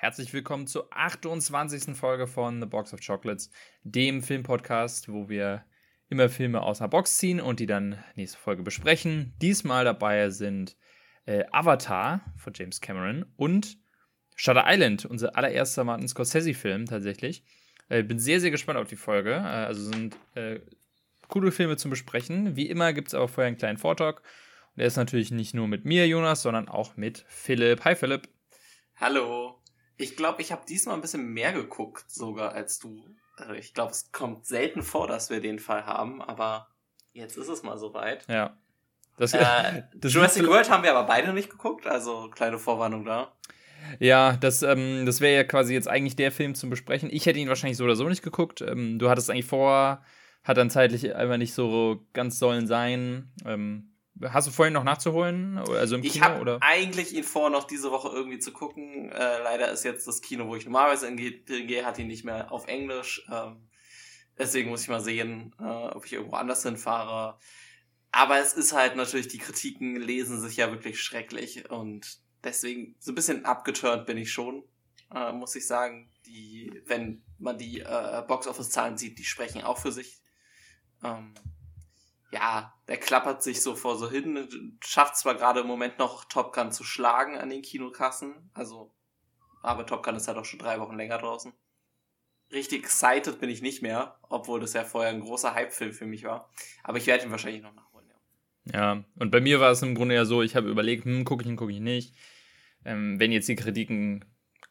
Herzlich willkommen zur 28. Folge von The Box of Chocolates, dem Filmpodcast, wo wir immer Filme aus einer Box ziehen und die dann nächste Folge besprechen. Diesmal dabei sind äh, Avatar von James Cameron und Shutter Island, unser allererster Martin Scorsese-Film tatsächlich. Äh, bin sehr, sehr gespannt auf die Folge. Äh, also sind äh, coole Filme zum Besprechen. Wie immer gibt es aber vorher einen kleinen Vortalk. Und der ist natürlich nicht nur mit mir, Jonas, sondern auch mit Philipp. Hi, Philipp. Hallo. Ich glaube, ich habe diesmal ein bisschen mehr geguckt sogar als du. Also ich glaube, es kommt selten vor, dass wir den Fall haben, aber jetzt ist es mal soweit. Ja. Das, äh, das Jurassic World haben wir aber beide nicht geguckt, also kleine Vorwarnung da. Ja, das, ähm, das wäre ja quasi jetzt eigentlich der Film zum Besprechen. Ich hätte ihn wahrscheinlich so oder so nicht geguckt. Ähm, du hattest eigentlich vor, hat dann zeitlich einfach nicht so ganz sollen sein. Ähm, Hast du vorhin noch nachzuholen? Also im ich habe eigentlich ihn vor, noch diese Woche irgendwie zu gucken. Äh, leider ist jetzt das Kino, wo ich normalerweise hingehe, hat ihn nicht mehr auf Englisch. Ähm, deswegen muss ich mal sehen, äh, ob ich irgendwo anders hinfahre. Aber es ist halt natürlich, die Kritiken lesen sich ja wirklich schrecklich und deswegen so ein bisschen abgeturnt bin ich schon, äh, muss ich sagen. Die, wenn man die äh, Box-Office-Zahlen sieht, die sprechen auch für sich. Ähm, ja, der klappert sich so vor so hin, schafft zwar gerade im Moment noch Top Gun zu schlagen an den Kinokassen, also, aber Top Gun ist halt auch schon drei Wochen länger draußen. Richtig excited bin ich nicht mehr, obwohl das ja vorher ein großer Hype-Film für mich war. Aber ich werde ihn wahrscheinlich noch nachholen, ja. Ja, und bei mir war es im Grunde ja so, ich habe überlegt, hm, gucke ich ihn, gucke ich nicht. Ähm, wenn jetzt die Kritiken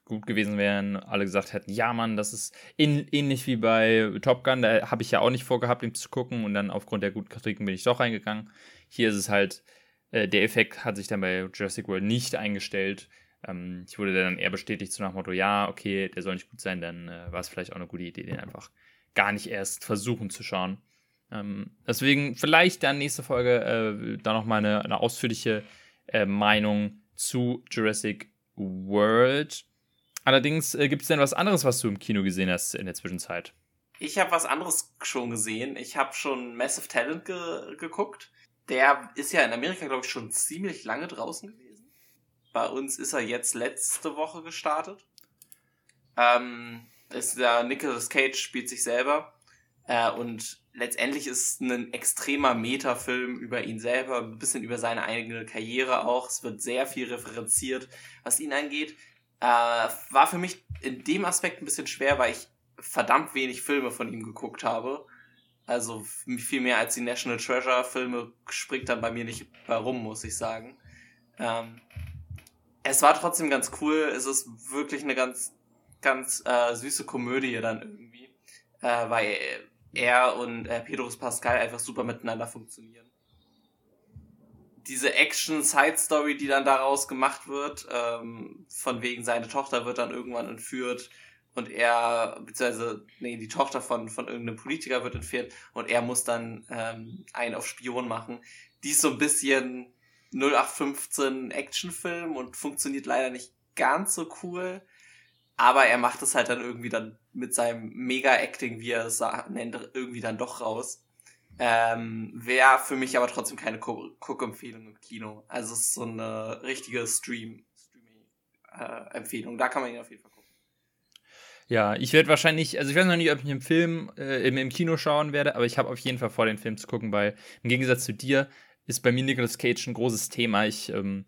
gut gewesen wären, alle gesagt hätten, ja Mann, das ist in, ähnlich wie bei Top Gun, da habe ich ja auch nicht vorgehabt, ihn zu gucken und dann aufgrund der guten Kritiken bin ich doch reingegangen. Hier ist es halt, äh, der Effekt hat sich dann bei Jurassic World nicht eingestellt. Ähm, ich wurde dann eher bestätigt so nach dem Motto, ja, okay, der soll nicht gut sein, dann äh, war es vielleicht auch eine gute Idee, den einfach gar nicht erst versuchen zu schauen. Ähm, deswegen vielleicht dann nächste Folge äh, da nochmal eine, eine ausführliche äh, Meinung zu Jurassic World. Allerdings äh, gibt es denn was anderes, was du im Kino gesehen hast in der Zwischenzeit? Ich habe was anderes schon gesehen. Ich habe schon Massive Talent ge geguckt. Der ist ja in Amerika, glaube ich, schon ziemlich lange draußen gewesen. Bei uns ist er jetzt letzte Woche gestartet. Ähm, ist der Nicolas Cage spielt sich selber. Äh, und letztendlich ist ein extremer Metafilm über ihn selber, ein bisschen über seine eigene Karriere auch. Es wird sehr viel referenziert, was ihn angeht. Äh, war für mich in dem Aspekt ein bisschen schwer, weil ich verdammt wenig Filme von ihm geguckt habe. Also viel mehr als die National Treasure Filme springt dann bei mir nicht herum, muss ich sagen. Ähm, es war trotzdem ganz cool. Es ist wirklich eine ganz, ganz äh, süße Komödie dann irgendwie, äh, weil er und äh, Pedro Pascal einfach super miteinander funktionieren diese Action-Side-Story, die dann daraus gemacht wird, ähm, von wegen seine Tochter wird dann irgendwann entführt und er, beziehungsweise, nee, die Tochter von, von irgendeinem Politiker wird entführt und er muss dann ähm, einen auf Spion machen. Die ist so ein bisschen 0815 Actionfilm und funktioniert leider nicht ganz so cool. Aber er macht es halt dann irgendwie dann mit seinem Mega-Acting, wie er es nennt, irgendwie dann doch raus. Ähm, Wäre für mich aber trotzdem keine Guck-Empfehlung im Kino. Also es ist so eine richtige Stream, Streaming-Empfehlung. Äh, da kann man ihn auf jeden Fall gucken. Ja, ich werde wahrscheinlich, also ich weiß noch nicht, ob ich im Film, äh, im, im Kino schauen werde, aber ich habe auf jeden Fall vor, den Film zu gucken, weil im Gegensatz zu dir ist bei mir Nicolas Cage ein großes Thema. Ich, ähm,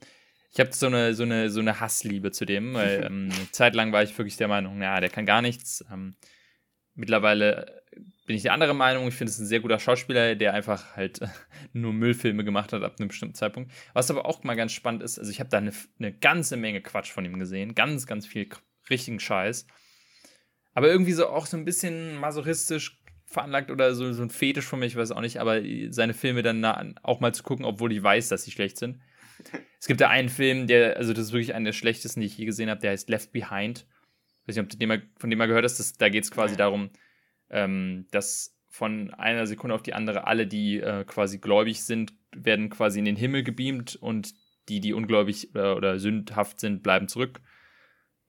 ich habe so eine, so, eine, so eine Hassliebe zu dem, weil ähm, eine Zeit lang war ich wirklich der Meinung, ja, der kann gar nichts. Ähm, mittlerweile bin ich der andere Meinung. Ich finde es ein sehr guter Schauspieler, der einfach halt nur Müllfilme gemacht hat ab einem bestimmten Zeitpunkt. Was aber auch mal ganz spannend ist, also ich habe da eine, eine ganze Menge Quatsch von ihm gesehen. Ganz, ganz viel richtigen Scheiß. Aber irgendwie so auch so ein bisschen masochistisch veranlagt oder so, so ein Fetisch von mir, ich weiß auch nicht, aber seine Filme dann auch mal zu gucken, obwohl ich weiß, dass sie schlecht sind. Es gibt da einen Film, der, also das ist wirklich einer der schlechtesten, die ich je gesehen habe, der heißt Left Behind. Ich weiß nicht, ob du den mal, von dem mal gehört hast, das, da geht es quasi ja. darum, ähm, dass von einer Sekunde auf die andere alle, die äh, quasi gläubig sind, werden quasi in den Himmel gebeamt und die, die ungläubig oder, oder sündhaft sind, bleiben zurück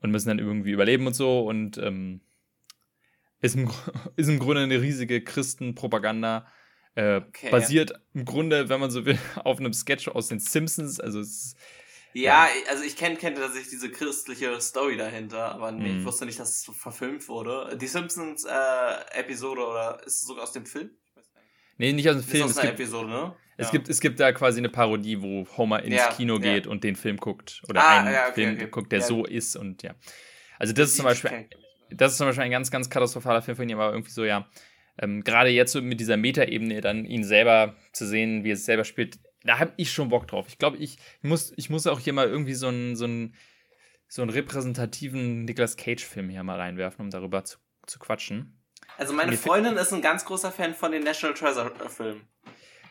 und müssen dann irgendwie überleben und so und ähm, ist, im, ist im Grunde eine riesige Christenpropaganda. Äh, okay, basiert im Grunde, wenn man so will, auf einem Sketch aus den Simpsons. Also es ist Ja, also ich kenn, kenne tatsächlich diese christliche Story dahinter, aber nee, ich Mhm. wusste nicht, dass es verfilmt wurde. Die Simpsons-Episode oder ist es sogar aus dem Film? Ich. Nee, nicht aus dem Ist Film. aus Es einer gibt, Episode, ne? es, Ja. gibt, es gibt da quasi eine Parodie, wo Homer ins Ja, Kino ja. geht und den Film guckt. Oder Ah, einen ja, okay, Film okay. guckt, der Ja. so ist und ja. Also das ist zum Ich Beispiel kenn- das ist zum Beispiel ein ganz, ganz katastrophaler Film von ihm, aber irgendwie so, ja, ähm, gerade jetzt so mit dieser Metaebene dann ihn selber zu sehen, wie er es selber spielt, da habe ich schon Bock drauf. Ich glaube, ich muss, ich muss auch hier mal irgendwie so einen, so einen, so einen repräsentativen Nicolas Cage-Film hier mal reinwerfen, um darüber zu, zu quatschen. Also meine Freundin ist ein ganz großer Fan von den National Treasure-Filmen.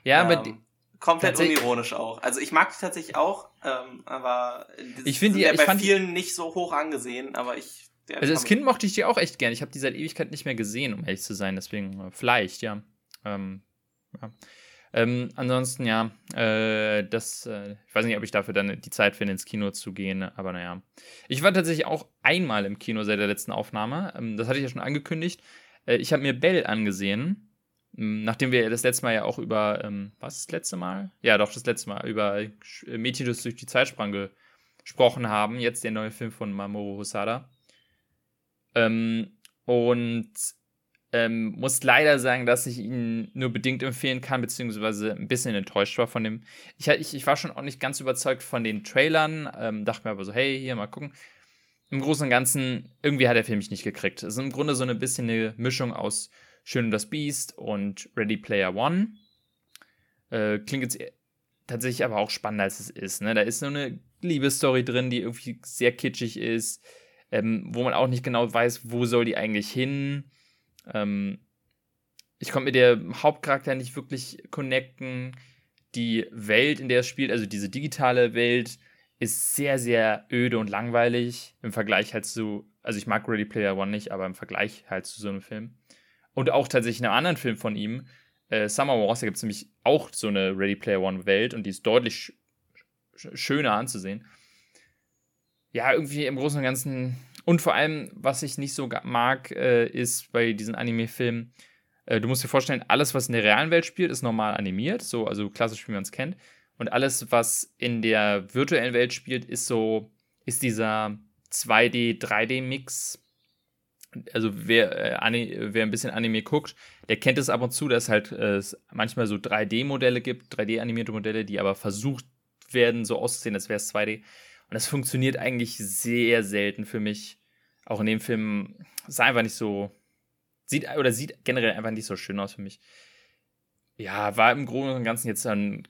Ja, ähm, aber die, komplett unironisch auch. Also ich mag die tatsächlich auch, ähm, aber Ich find sind die- ja ich bei fand die- vielen nicht so hoch angesehen, aber ich. der also als Kind mochte ich die auch echt gern. Ich habe die seit Ewigkeit nicht mehr gesehen, um ehrlich zu sein. Deswegen äh, vielleicht, ja. Ähm, ja. Ähm, ansonsten, ja, äh, das, äh, ich weiß nicht, ob ich dafür dann die Zeit finde, ins Kino zu gehen, aber naja. Ich war tatsächlich auch einmal im Kino seit der letzten Aufnahme. Ähm, das hatte ich ja schon angekündigt. Äh, ich habe mir Bell angesehen, nachdem wir das letzte Mal ja auch über, ähm, was, das letzte Mal? Ja, doch, das letzte Mal, über Sch- äh, Mädchen, das durch die Zeit sprang gesprochen haben. Jetzt der neue Film von Mamoru Hosada. Ähm, und ähm, muss leider sagen, dass ich ihn nur bedingt empfehlen kann, beziehungsweise ein bisschen enttäuscht war von dem. Ich, ich, ich war schon auch nicht ganz überzeugt von den Trailern, ähm, dachte mir aber so, hey, hier mal gucken. Im Großen und Ganzen, irgendwie hat der Film mich nicht gekriegt. Es ist im Grunde so ein bisschen eine Mischung aus Schön und das Beast und Ready Player One. Äh, klingt jetzt tatsächlich aber auch spannender, als es ist. Ne? Da ist so eine Liebesstory drin, die irgendwie sehr kitschig ist, ähm, wo man auch nicht genau weiß, wo soll die eigentlich hin. Ähm, ich konnte mit der Hauptcharakter nicht wirklich connecten. Die Welt, in der es spielt, also diese digitale Welt, ist sehr, sehr öde und langweilig im Vergleich halt zu, also ich mag Ready Player One nicht, aber im Vergleich halt zu so einem Film. Und auch tatsächlich einem anderen Film von ihm, äh, Summer Wars, da gibt es nämlich auch so eine Ready Player One Welt und die ist deutlich sch schöner anzusehen. Ja, irgendwie im Großen und Ganzen. Und vor allem, was ich nicht so mag, äh, ist bei diesen Anime-Filmen, äh, du musst dir vorstellen, alles, was in der realen Welt spielt, ist normal animiert, so, also klassisch, wie man es kennt. Und alles, was in der virtuellen Welt spielt, ist so, ist dieser 2D, 3D-Mix. Also wer, äh, wer ein bisschen Anime guckt, der kennt es ab und zu, dass halt äh, es manchmal so 3D-Modelle gibt, 3D-animierte Modelle, die aber versucht werden, so auszusehen, als wäre es 2D. Und das funktioniert eigentlich sehr selten für mich. Auch in dem Film sah einfach nicht so, sieht oder sieht generell einfach nicht so schön aus für mich. Ja, war im Großen und Ganzen jetzt ein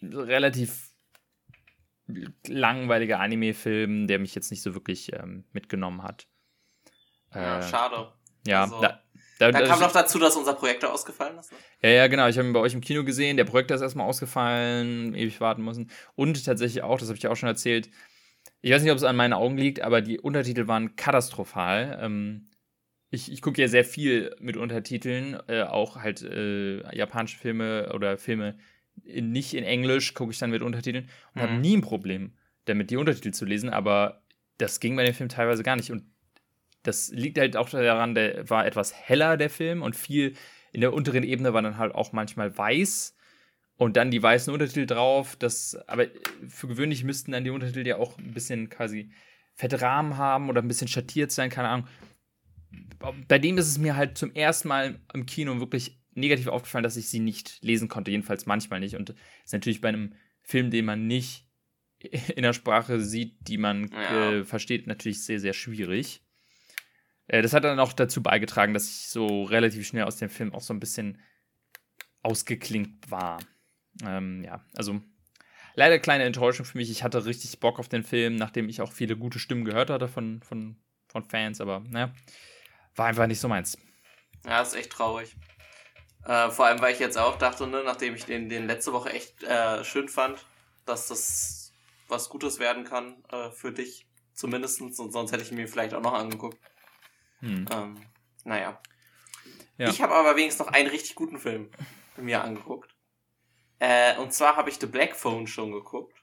relativ langweiliger Anime-Film, der mich jetzt nicht so wirklich ähm, mitgenommen hat. Ja, Äh, schade. Ja, Also, da, da, Da kam noch dazu, dass unser Projektor ausgefallen ist. Ne? ja, ja, genau. Ich habe ihn bei euch im Kino gesehen. Der Projektor ist erstmal ausgefallen, ewig warten müssen. Und tatsächlich auch, das habe ich ja auch schon erzählt, ich weiß nicht, ob es an meinen Augen liegt, aber die Untertitel waren katastrophal. Ähm, ich ich gucke ja sehr viel mit Untertiteln, äh, auch halt äh, japanische Filme oder Filme in, nicht in Englisch, gucke ich dann mit Untertiteln und habe Mhm. nie ein Problem damit, die Untertitel zu lesen, aber das ging bei dem Film teilweise gar nicht. Und das liegt halt auch daran, der war etwas heller, der Film, und viel in der unteren Ebene war dann halt auch manchmal weiß und dann die weißen Untertitel drauf. Das, aber für gewöhnlich müssten dann die Untertitel ja auch ein bisschen quasi fette Rahmen haben oder ein bisschen schattiert sein, keine Ahnung. Bei dem ist es mir halt zum ersten Mal im Kino wirklich negativ aufgefallen, dass ich sie nicht lesen konnte, jedenfalls manchmal nicht. Und das ist natürlich bei einem Film, den man nicht in der Sprache sieht, die man Ja. äh, versteht, natürlich sehr, sehr schwierig. Äh, das hat dann auch dazu beigetragen, dass ich so relativ schnell aus dem Film auch so ein bisschen ausgeklinkt war. Ähm, ja, also leider kleine Enttäuschung für mich. Ich hatte richtig Bock auf den Film, nachdem ich auch viele gute Stimmen gehört hatte von, von, von Fans, aber naja, war einfach nicht so meins. Ja, ist echt traurig. Äh, vor allem, weil ich jetzt auch dachte, ne, nachdem ich den, den letzte Woche echt äh, schön fand, dass das was Gutes werden kann äh, für dich. Zumindestens. Und sonst hätte ich mir vielleicht auch noch angeguckt. Hm. Ähm, naja. Ja. Ich habe aber wenigstens noch einen richtig guten Film mir angeguckt. Äh, und zwar habe ich The Black Phone schon geguckt.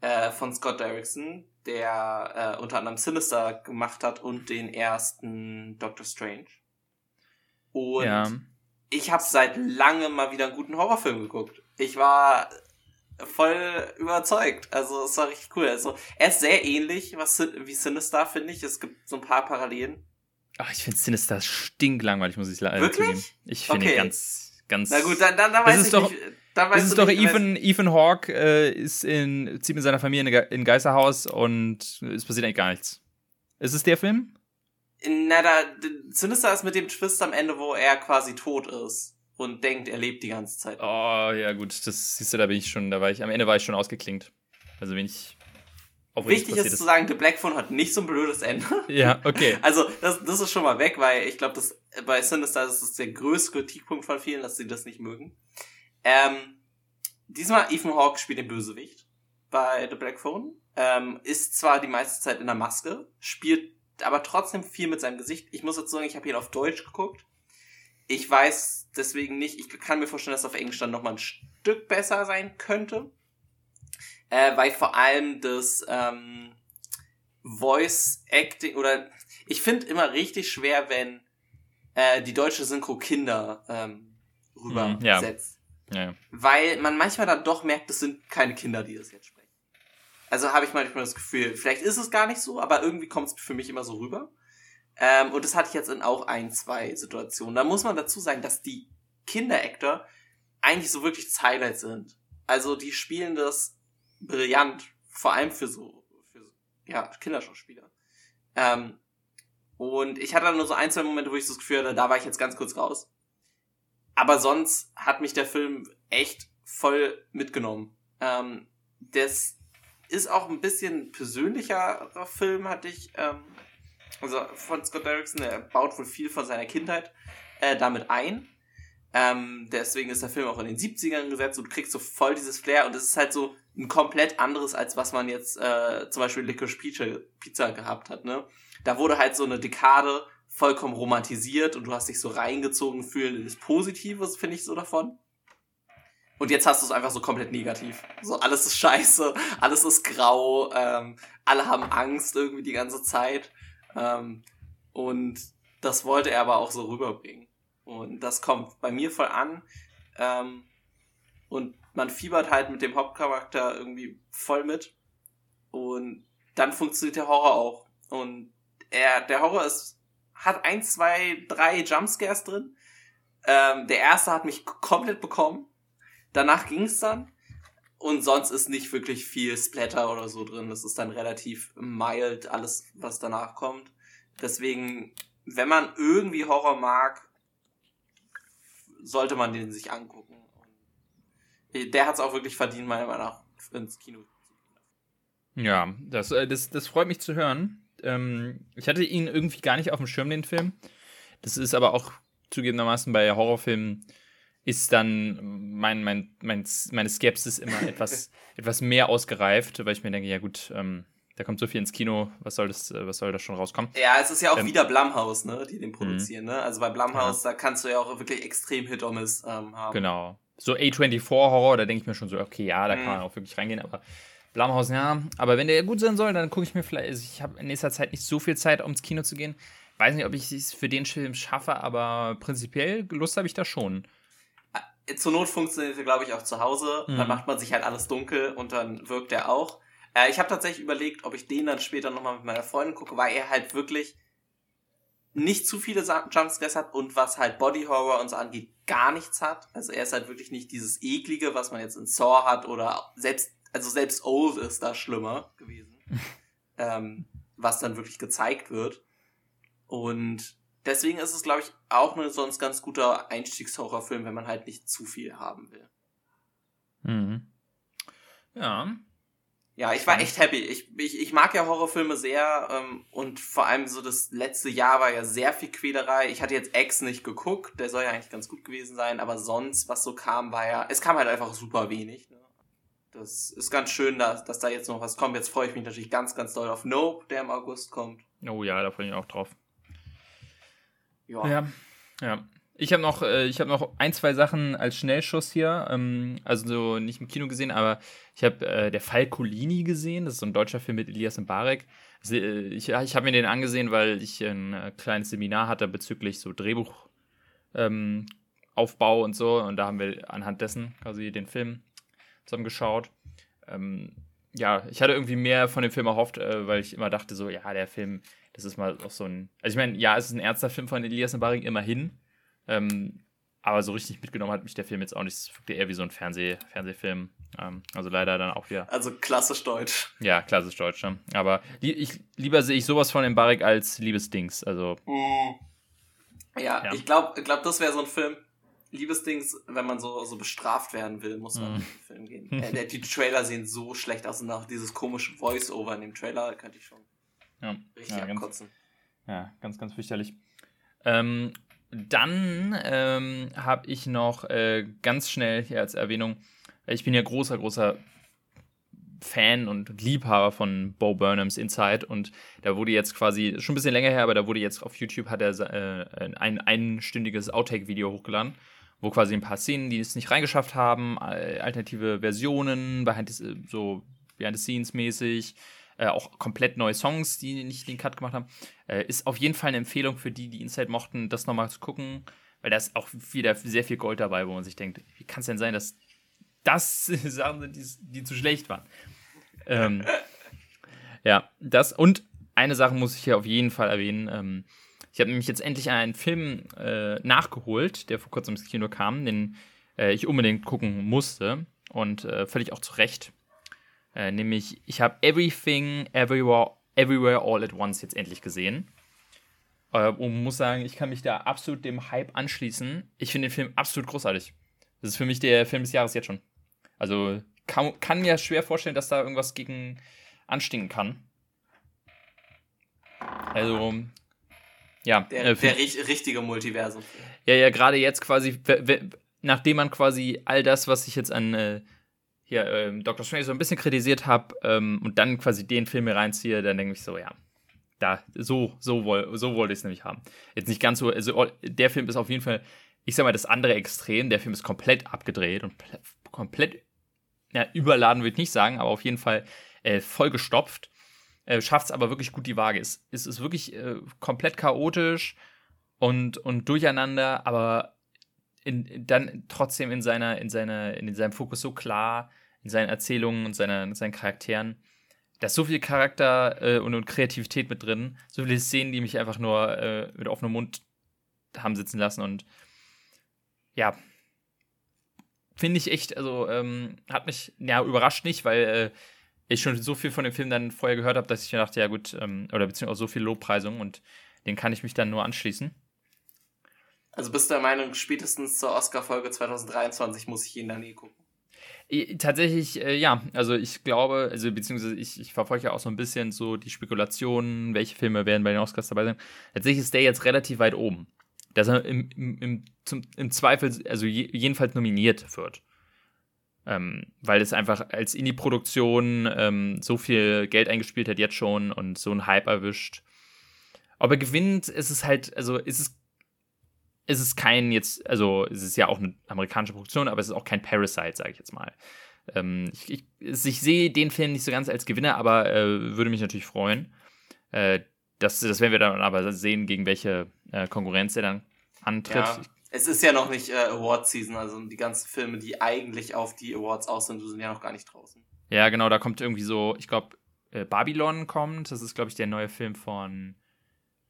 Äh, von Scott Derrickson, der äh, unter anderem Sinister gemacht hat und den ersten Doctor Strange. Und ja. ich habe seit langem mal wieder einen guten Horrorfilm geguckt. Ich war voll überzeugt. Also es war richtig cool. Also er ist sehr ähnlich was, wie Sinister, finde ich. Es gibt so ein paar Parallelen. Ach, ich finde Sinister stinklangweilig, muss ich leider zugeben. Ich finde okay. ganz, ganz. Na gut, dann, dann, dann weiß ich doch, nicht. Dann das ist doch nicht, Ethan, Ethan Hawke äh, ist in, zieht mit seiner Familie in ein Geisterhaus und es passiert eigentlich gar nichts. Ist es der Film? Na, da, Sinister ist mit dem Twist am Ende, wo er quasi tot ist und denkt, er lebt die ganze Zeit. Oh, ja, gut, das siehst du, da bin ich schon, da war ich, am Ende war ich schon ausgeklingt. Also wenn ich. Wichtig ist, ist zu sagen, The Black Phone hat nicht so ein blödes Ende. Ja, okay. Also, das, das ist schon mal weg, weil ich glaube, bei Sinister ist das der größte Kritikpunkt von vielen, dass sie das nicht mögen. Ähm, diesmal Ethan Hawke spielt den Bösewicht bei The Black Phone. Ähm, ist zwar die meiste Zeit in der Maske, spielt aber trotzdem viel mit seinem Gesicht. Ich muss jetzt sagen, ich habe ihn auf Deutsch geguckt. Ich weiß deswegen nicht, ich kann mir vorstellen, dass auf Englisch dann nochmal ein Stück besser sein könnte. Äh, weil vor allem das ähm, Voice Acting oder ich finde immer richtig schwer, wenn äh, die deutsche Synchro Kinder ähm, rübersetzt. Mhm, ja. Ja. Weil man manchmal dann doch merkt, das sind keine Kinder, die das jetzt sprechen. Also habe ich manchmal das Gefühl, vielleicht ist es gar nicht so, aber irgendwie kommt es für mich immer so rüber. Ähm, und das hatte ich jetzt in auch ein, zwei Situationen. Da muss man dazu sagen, dass die Kinder-Actor eigentlich so wirklich das Highlight sind. Also die spielen das brillant, vor allem für so, für, ja, Kinderschauspieler. Ähm, und ich hatte dann nur so ein, zwei Momente, wo ich das Gefühl hatte, da war ich jetzt ganz kurz raus. Aber sonst hat mich der Film echt voll mitgenommen. Ähm, das ist auch ein bisschen persönlicherer Film, hatte ich, ähm, also von Scott Derrickson, der baut wohl viel von seiner Kindheit äh, damit ein. Ähm, deswegen ist der Film auch in den 70ern gesetzt und du kriegst so voll dieses Flair und es ist halt so ein komplett anderes, als was man jetzt äh, zum Beispiel Licorice Pizza, Pizza gehabt hat, ne? Da wurde halt so eine Dekade vollkommen romantisiert und du hast dich so reingezogen fühlen in das Positives, finde ich so davon. Und jetzt hast du es einfach so komplett negativ. So, alles ist scheiße, alles ist grau, ähm, alle haben Angst irgendwie die ganze Zeit. Ähm, und das wollte er aber auch so rüberbringen. Und das kommt bei mir voll an. Ähm, und man fiebert halt mit dem Hauptcharakter irgendwie voll mit. Und dann funktioniert der Horror auch. Und er, der Horror ist, hat ein, zwei, drei Jumpscares drin. Ähm, der erste hat mich komplett bekommen. Danach ging's dann. Und sonst ist nicht wirklich viel Splatter oder so drin. Das ist dann relativ mild, alles, was danach kommt. Deswegen, wenn man irgendwie Horror mag, sollte man den sich angucken. Der hat es auch wirklich verdient, meiner Meinung nach, ins Kino zu gehen. Ja, das, äh, das, das freut mich zu hören. Ähm, ich hatte ihn irgendwie gar nicht auf dem Schirm, den Film. Das ist aber auch zugegebenermaßen bei Horrorfilmen ist dann mein, mein, mein, meine Skepsis immer etwas, etwas mehr ausgereift, weil ich mir denke, ja gut, ähm, da kommt so viel ins Kino, was soll das, äh, was soll da schon rauskommen? Ja, es ist ja auch ähm, wieder Blumhouse, ne, die den produzieren, ne? Also bei Blumhouse, ja. da kannst du ja auch wirklich extrem Hit or Miss ähm, haben. Genau. So A24 Horror, da denke ich mir schon so, okay, ja, da mhm. kann man auch wirklich reingehen, aber Blumhouse, ja. Aber wenn der gut sein soll, dann gucke ich mir vielleicht, also ich habe in nächster Zeit nicht so viel Zeit, ums Kino zu gehen. Weiß nicht, ob ich es für den Film schaffe, aber prinzipiell Lust habe ich da schon. Äh, zur Not funktioniert er, glaube ich, auch zu Hause. Mhm. Dann macht man sich halt alles dunkel und dann wirkt er auch. Äh, ich habe tatsächlich überlegt, ob ich den dann später nochmal mit meiner Freundin gucke, weil er halt wirklich nicht zu viele Jumpscares hat und was halt Body Horror und so angeht, gar nichts hat. Also er ist halt wirklich nicht dieses eklige, was man jetzt in Saw hat oder selbst, also selbst Old ist da schlimmer gewesen. ähm, was dann wirklich gezeigt wird. Und deswegen ist es, glaube ich, auch ein sonst ganz guter Einstiegshorrorfilm, wenn man halt nicht zu viel haben will. Mhm. Ja, ja, ich war echt happy. Ich, ich, ich mag ja Horrorfilme sehr ähm, und vor allem so das letzte Jahr war ja sehr viel Quälerei. Ich hatte jetzt X nicht geguckt, der soll ja eigentlich ganz gut gewesen sein, aber sonst, was so kam, war ja, es kam halt einfach super wenig. Ne? Das ist ganz schön, dass, dass da jetzt noch was kommt. Jetzt freue ich mich natürlich ganz, ganz doll auf Nope, der im August kommt. Oh ja, da freue ich mich auch drauf. Ja. Ja. ja. Ich habe noch, äh, habe noch ein, zwei Sachen als Schnellschuss hier. Ähm, also so nicht im Kino gesehen, aber ich habe äh, der Fall gesehen. Das ist so ein deutscher Film mit Elias Mbarek. Also, äh, ich ich habe mir den angesehen, weil ich ein äh, kleines Seminar hatte bezüglich so Drehbuchaufbau ähm, und so. Und da haben wir anhand dessen quasi den Film zusammen geschaut. Ähm, ja, ich hatte irgendwie mehr von dem Film erhofft, äh, weil ich immer dachte, so, ja, der Film, das ist mal auch so ein. Also, ich meine, ja, es ist ein ernster Film von Elias Mbarek, immerhin. Ähm, aber so richtig mitgenommen hat mich der Film jetzt auch nicht. Es wirkte eher wie so ein Fernseh, Fernsehfilm. Ähm, also leider dann auch wieder. Also klassisch deutsch. Ja, klassisch deutsch. Ne? Aber li ich, lieber sehe ich sowas von Mbarek als Liebesdings. Also. Mm. Ja, ja, ich glaube, glaub, das wäre so ein Film. Liebesdings, wenn man so, so bestraft werden will, muss man mm. in den Film gehen. äh, die Trailer sehen so schlecht aus und auch dieses komische Voice-Over in dem Trailer könnte ich schon ja. richtig ja, abkotzen. Ganz, ja, ganz, ganz fürchterlich. Ähm, dann ähm, habe ich noch äh, ganz schnell hier als Erwähnung, ich bin ja großer, großer Fan und Liebhaber von Bo Burnhams Inside und da wurde jetzt quasi, schon ein bisschen länger her, aber da wurde jetzt auf YouTube, hat er äh, ein einstündiges Outtake-Video hochgeladen, wo quasi ein paar Szenen, die es nicht reingeschafft haben, alternative Versionen, behind the, so behind the scenes mäßig, äh, auch komplett neue Songs, die nicht den Cut gemacht haben. Äh, ist auf jeden Fall eine Empfehlung für die, die Inside mochten, das nochmal zu gucken, weil da ist auch wieder sehr viel Gold dabei, wo man sich denkt, wie kann es denn sein, dass das Sachen sind, die, die zu schlecht waren. Ähm, ja, das und eine Sache muss ich hier auf jeden Fall erwähnen. Ähm, ich habe nämlich jetzt endlich einen Film äh, nachgeholt, der vor kurzem ins Kino kam, den äh, ich unbedingt gucken musste und äh, völlig auch zu Recht. Äh, nämlich, ich habe Everything, Everywhere, Everywhere, All at Once jetzt endlich gesehen. Äh, und muss sagen, ich kann mich da absolut dem Hype anschließen. Ich finde den Film absolut großartig. Das ist für mich der Film des Jahres jetzt schon. Also kann, kann mir schwer vorstellen, dass da irgendwas gegen anstinken kann. Also, ja. Der, äh, der richtige Multiversum. Ja, ja, gerade jetzt quasi, nachdem man quasi all das, was ich jetzt an äh, hier ähm, Dr. Strange so ein bisschen kritisiert habe ähm, und dann quasi den Film hier reinziehe, dann denke ich so, ja, da, so, so, so wollte ich es nämlich haben. Jetzt nicht ganz so, also der Film ist auf jeden Fall, ich sag mal, das andere Extrem. Der Film ist komplett abgedreht und komplett, ja, überladen würde ich nicht sagen, aber auf jeden Fall äh, vollgestopft. Äh, Schafft es aber wirklich gut die Waage. Es, es ist wirklich äh, komplett chaotisch und, und durcheinander, aber in, dann trotzdem in seiner, in seiner, in seinem Fokus so klar, in seinen Erzählungen und seiner, seinen Charakteren. Da ist so viel Charakter äh, und, und, Kreativität mit drin, so viele Szenen, die mich einfach nur äh, mit offenem Mund haben sitzen lassen und ja, finde ich echt, also ähm, hat mich, ja, überrascht nicht, weil äh, ich schon so viel von dem Film dann vorher gehört habe, dass ich mir dachte, ja gut, ähm, oder beziehungsweise so viel Lobpreisung und den kann ich mich dann nur anschließen. Also bist du der Meinung, spätestens zur Oscar-Folge 2023 muss ich ihn dann eh gucken? Tatsächlich, äh, ja. Also ich glaube, also beziehungsweise ich, ich verfolge ja auch so ein bisschen so die Spekulationen, welche Filme werden bei den Oscars dabei sein. Tatsächlich ist der jetzt relativ weit oben. Dass er im, im, im, zum, im Zweifel, also je, jedenfalls nominiert wird. Ähm, weil es einfach als Indie-Produktion ähm, so viel Geld eingespielt hat jetzt schon und so einen Hype erwischt. Ob er gewinnt, ist es halt, also ist es es ist kein jetzt, also es ist ja auch eine amerikanische Produktion, aber es ist auch kein Parasite, sage ich jetzt mal. Ähm, ich, ich, ich sehe den Film nicht so ganz als Gewinner, aber äh, würde mich natürlich freuen. Äh, das, das werden wir dann aber sehen, gegen welche äh, Konkurrenz er dann antritt. Ja, es ist ja noch nicht äh, Award-Season, also die ganzen Filme, die eigentlich auf die Awards aus sind, sind ja noch gar nicht draußen. Ja, genau, da kommt irgendwie so, ich glaube, äh, Babylon kommt, das ist, glaube ich, der neue Film von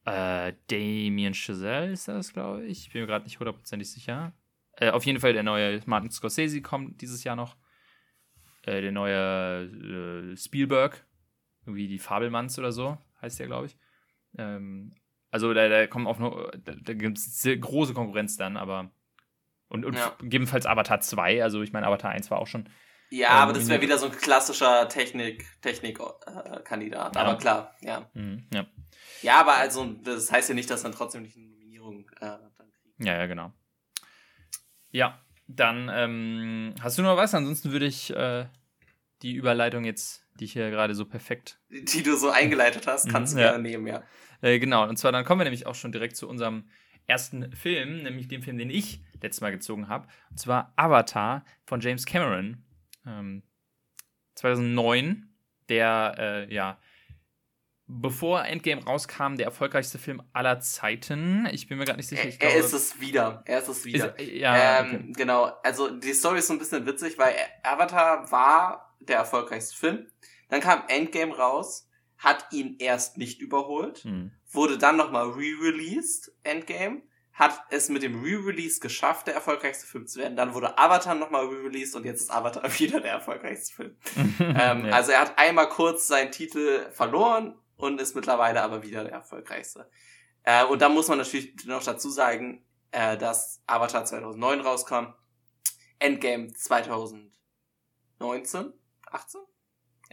äh, Damien Chazelle ist das, glaube ich. Ich bin mir gerade nicht hundertprozentig sicher. Äh, auf jeden Fall der neue Martin Scorsese kommt dieses Jahr noch. Äh, der neue äh, Spielberg, irgendwie die Fabelmanns oder so, heißt der, glaube ich. Ähm, also da, da kommen auch noch, da, da gibt es große Konkurrenz dann, aber und, und ja. gegebenenfalls Avatar 2, also ich meine, Avatar 1 war auch schon. Ja, aber das wäre wieder so ein klassischer Technik, Technik-Kandidat. Äh, ja. Aber klar, ja. Mhm, ja. Ja, aber also, das heißt ja nicht, dass dann trotzdem nicht eine Nominierung äh, dann kriegt. Ja, ja, genau. Ja, dann ähm, hast du noch was? Ansonsten würde ich äh, die Überleitung jetzt, die ich hier gerade so perfekt. Die du so eingeleitet hast, kannst mhm, du ja. gerne nehmen, ja. Äh, genau, und zwar dann kommen wir nämlich auch schon direkt zu unserem ersten Film, nämlich dem Film, den ich letztes Mal gezogen habe. Und zwar Avatar von James Cameron. Ähm, 2009, der, äh, ja, bevor Endgame rauskam, der erfolgreichste Film aller Zeiten. Ich bin mir gerade nicht sicher. er, er ist es wieder. Er ist es wieder. Ist, ja, ähm, okay. Genau. Also die Story ist so ein bisschen witzig, weil Avatar war der erfolgreichste Film. Dann kam Endgame raus, hat ihn erst nicht überholt, hm. wurde dann nochmal re-released, Endgame, hat es mit dem Re-Release geschafft, der erfolgreichste Film zu werden. Dann wurde Avatar nochmal re-released und jetzt ist Avatar wieder der erfolgreichste Film. ähm, ja. Also er hat einmal kurz seinen Titel verloren und ist mittlerweile aber wieder der erfolgreichste. Äh, und da muss man natürlich noch dazu sagen, äh, dass Avatar 2009 rauskam, Endgame 2019, 18?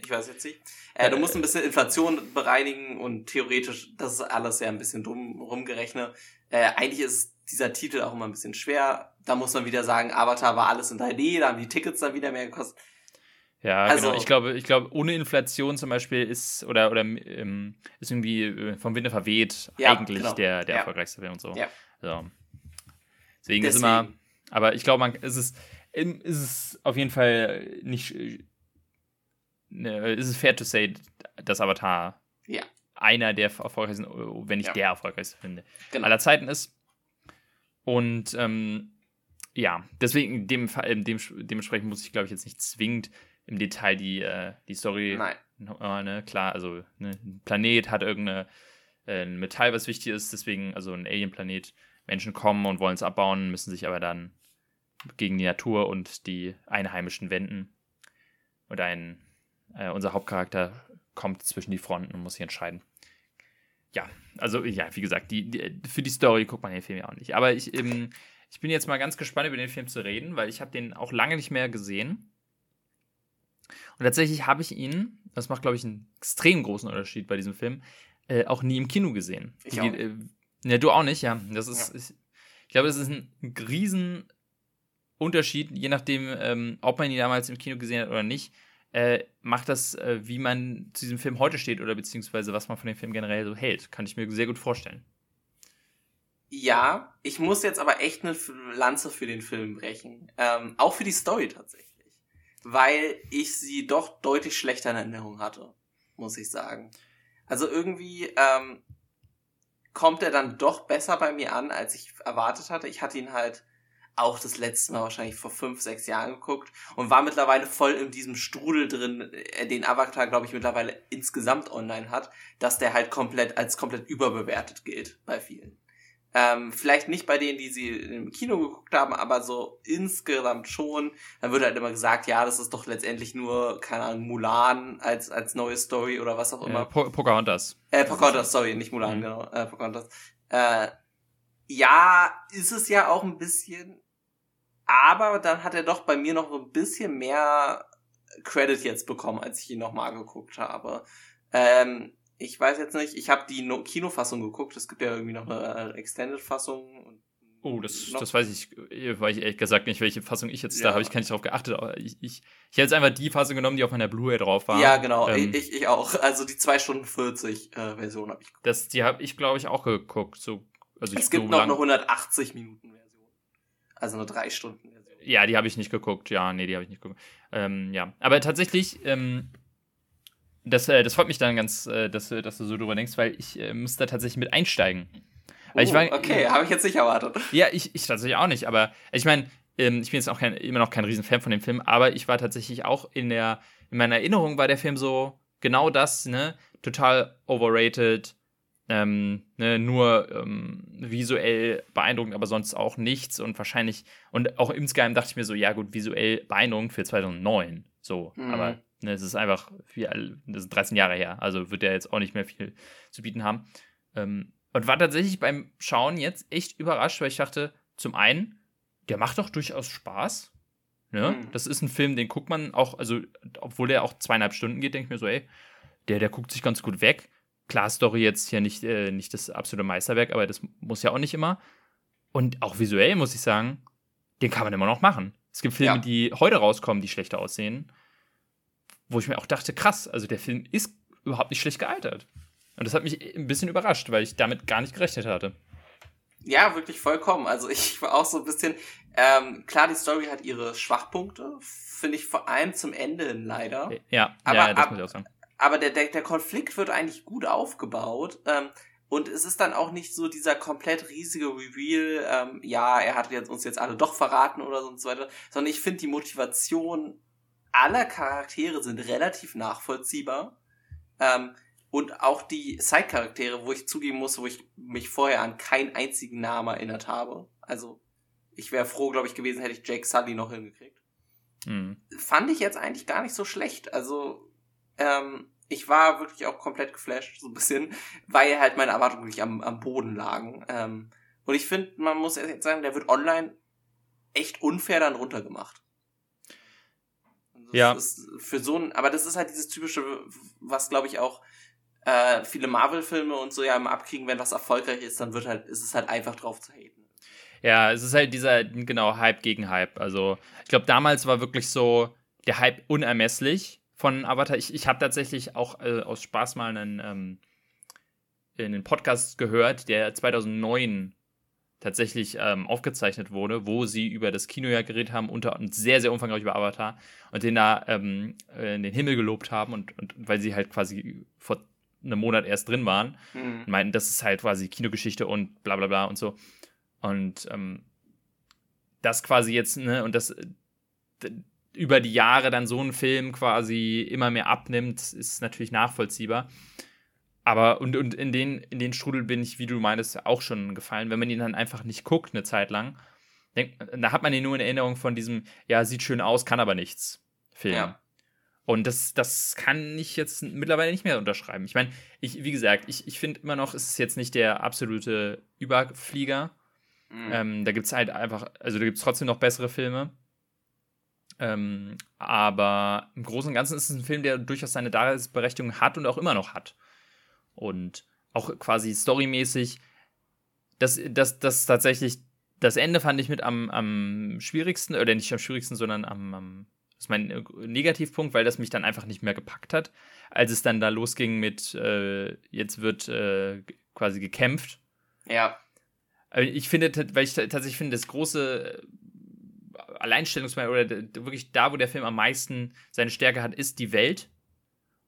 Ich weiß jetzt nicht. Äh, du musst ein bisschen Inflation bereinigen und theoretisch, das ist alles ja ein bisschen dumm rumgerechnet. Äh, eigentlich ist dieser Titel auch immer ein bisschen schwer. Da muss man wieder sagen, Avatar war alles in 3D, da haben die Tickets dann wieder mehr gekostet. Ja, also, genau. Ich glaube, ich glaube, ohne Inflation zum Beispiel ist oder oder ähm, ist irgendwie äh, vom Winde verweht ja, eigentlich genau. der, der ja. erfolgreichste Film und so. Ja. so. Deswegen, Deswegen, ist immer, aber ich glaube, man es ist, ist es auf jeden Fall nicht, ne, ist es fair to say, dass Avatar ja. einer der erfolgreichsten, wenn nicht der erfolgreichste finde, genau. aller Zeiten ist. Und ähm, ja, deswegen dem, dem, dementsprechend muss ich, glaube ich, jetzt nicht zwingend im Detail die, äh, die Story. Nein. Äh, ne, klar, also ne, ein Planet hat irgendein äh, Metall, was wichtig ist, deswegen, also ein Alien-Planet. Menschen kommen und wollen es abbauen, müssen sich aber dann gegen die Natur und die Einheimischen wenden. Und ein, äh, unser Hauptcharakter kommt zwischen die Fronten und muss sich entscheiden. Ja, also ja, wie gesagt, die, die, für die Story guckt man den Film ja auch nicht. Aber ich, ähm, ich bin jetzt mal ganz gespannt, über den Film zu reden, weil ich habe den auch lange nicht mehr gesehen. Und tatsächlich habe ich ihn, das macht, glaube ich, einen extrem großen Unterschied bei diesem Film, äh, auch nie im Kino gesehen. Ich auch. Äh, ja, du auch nicht, ja. Das ist, ja. Ich, ich, glaube, das ist ein riesen Unterschied, je nachdem, ähm, ob man ihn damals im Kino gesehen hat oder nicht, äh, macht das, äh, wie man zu diesem Film heute steht oder beziehungsweise was man von dem Film generell so hält. Kann ich mir sehr gut vorstellen. Ja, ich muss jetzt aber echt eine Lanze für den Film brechen. Ähm, auch für die Story tatsächlich weil ich sie doch deutlich schlechter in Erinnerung hatte, muss ich sagen. Also irgendwie ähm, kommt er dann doch besser bei mir an, als ich erwartet hatte. Ich hatte ihn halt auch das letzte Mal wahrscheinlich vor fünf, sechs Jahren geguckt und war mittlerweile voll in diesem Strudel drin, äh, den Avatar, glaube ich, mittlerweile insgesamt online hat, dass der halt komplett als komplett überbewertet gilt bei vielen. Ähm, vielleicht nicht bei denen, die sie im Kino geguckt haben, aber so insgesamt schon. Dann wird halt immer gesagt, ja, das ist doch letztendlich nur, keine Ahnung, Mulan als, als neue Story oder was auch immer. Äh, po Pocahontas. Äh, Pocahontas, sorry, nicht Mulan, mhm. genau. Äh, Pocahontas. Äh, ja, ist es ja auch ein bisschen. Aber dann hat er doch bei mir noch ein bisschen mehr Credit jetzt bekommen, als ich ihn nochmal geguckt habe. Ähm, ich weiß jetzt nicht, ich habe die no Kinofassung geguckt, es gibt ja irgendwie noch eine Extended-Fassung. Oh, das, das weiß ich, weiß ich ehrlich gesagt nicht, welche Fassung ich jetzt, ja. da habe ich gar nicht drauf geachtet. Aber ich, ich, ich hätte jetzt einfach die Fassung genommen, die auf meiner Blu-ray drauf war. Ja, genau, ähm, ich, ich auch. Also die 2 Stunden 40 äh, Version habe ich geguckt. Das, die habe ich, glaube ich, auch geguckt. So, also es gibt so noch eine 180 Minuten Version. Also eine 3 Stunden Version. Ja, die habe ich nicht geguckt. Ja, nee, die habe ich nicht geguckt. Ähm, ja, aber tatsächlich, ähm, das, äh, das freut mich dann ganz, äh, dass, dass du so drüber denkst, weil ich äh, muss da tatsächlich mit einsteigen. Weil ich war, oh, okay, habe ich jetzt nicht erwartet. Ja, ich, ich tatsächlich auch nicht, aber ich meine, ähm, ich bin jetzt auch kein, immer noch kein Riesenfan von dem Film, aber ich war tatsächlich auch in der, in meiner Erinnerung war der Film so genau das, ne, total overrated, ähm, ne, nur ähm, visuell beeindruckend, aber sonst auch nichts und wahrscheinlich, und auch insgeheim dachte ich mir so, ja gut, visuell beeindruckend für 2009, so, mhm. aber Ne, es ist einfach, wie, das ist 13 Jahre her, also wird er jetzt auch nicht mehr viel zu bieten haben. Ähm, und war tatsächlich beim Schauen jetzt echt überrascht, weil ich dachte, zum einen, der macht doch durchaus Spaß. Ne? Mhm. Das ist ein Film, den guckt man auch, also obwohl der auch zweieinhalb Stunden geht, denke ich mir so, ey, der, der guckt sich ganz gut weg. Klar, Story jetzt hier nicht, äh, nicht das absolute Meisterwerk, aber das muss ja auch nicht immer. Und auch visuell muss ich sagen, den kann man immer noch machen. Es gibt Filme, ja. die heute rauskommen, die schlechter aussehen wo ich mir auch dachte, krass, also der Film ist überhaupt nicht schlecht gealtert. Und das hat mich ein bisschen überrascht, weil ich damit gar nicht gerechnet hatte. Ja, wirklich vollkommen. Also ich war auch so ein bisschen, ähm, klar, die Story hat ihre Schwachpunkte, finde ich vor allem zum Ende leider. Ja, aber, ja, das ab, muss ich auch sagen. aber der, der, der Konflikt wird eigentlich gut aufgebaut. Ähm, und es ist dann auch nicht so dieser komplett riesige Reveal, ähm, ja, er hat jetzt, uns jetzt alle doch verraten oder so und so weiter, sondern ich finde die Motivation aller Charaktere sind relativ nachvollziehbar. Ähm, und auch die Side-Charaktere, wo ich zugeben muss, wo ich mich vorher an keinen einzigen Namen erinnert habe. Also, ich wäre froh, glaube ich, gewesen, hätte ich Jake Sully noch hingekriegt. Mhm. Fand ich jetzt eigentlich gar nicht so schlecht. Also, ähm, ich war wirklich auch komplett geflasht, so ein bisschen, weil halt meine Erwartungen wirklich am, am Boden lagen. Ähm, und ich finde, man muss jetzt sagen, der wird online echt unfair dann runtergemacht. Ja. für so ein, aber das ist halt dieses typische, was glaube ich auch äh, viele Marvel-Filme und so ja immer abkriegen, wenn was erfolgreich ist, dann wird halt, ist es halt einfach drauf zu haten. Ja, es ist halt dieser, genau, Hype gegen Hype. Also, ich glaube, damals war wirklich so der Hype unermesslich von Avatar. Ich, ich habe tatsächlich auch äh, aus Spaß mal einen, ähm, einen Podcast gehört, der 2009 tatsächlich ähm, aufgezeichnet wurde, wo sie über das Kinojahr geredet haben, unter und sehr, sehr umfangreich über Avatar und den da ähm, äh, in den Himmel gelobt haben und, und weil sie halt quasi vor einem Monat erst drin waren mhm. und meinten, das ist halt quasi Kinogeschichte und bla bla bla und so. Und ähm, das quasi jetzt, ne, und das über die Jahre dann so ein Film quasi immer mehr abnimmt, ist natürlich nachvollziehbar. Aber und, und in, den, in den Strudel bin ich, wie du meintest, auch schon gefallen. Wenn man ihn dann einfach nicht guckt eine Zeit lang, denk, da hat man ihn nur in Erinnerung von diesem, ja, sieht schön aus, kann aber nichts Film. Ja. Und das, das kann ich jetzt mittlerweile nicht mehr unterschreiben. Ich meine, ich, wie gesagt, ich, ich finde immer noch, es ist jetzt nicht der absolute Überflieger. Mhm. Ähm, da gibt es halt einfach, also da gibt es trotzdem noch bessere Filme. Ähm, aber im Großen und Ganzen ist es ein Film, der durchaus seine Daseinsberechtigung hat und auch immer noch hat. Und auch quasi storymäßig, das, das, das tatsächlich, das Ende fand ich mit am, am schwierigsten, oder nicht am schwierigsten, sondern am, am das ist mein äh, Negativpunkt, weil das mich dann einfach nicht mehr gepackt hat. Als es dann da losging mit, äh, jetzt wird äh, quasi gekämpft. Ja. Ich finde, weil ich tatsächlich finde, das große Alleinstellungsmerkmal oder wirklich da, wo der Film am meisten seine Stärke hat, ist die Welt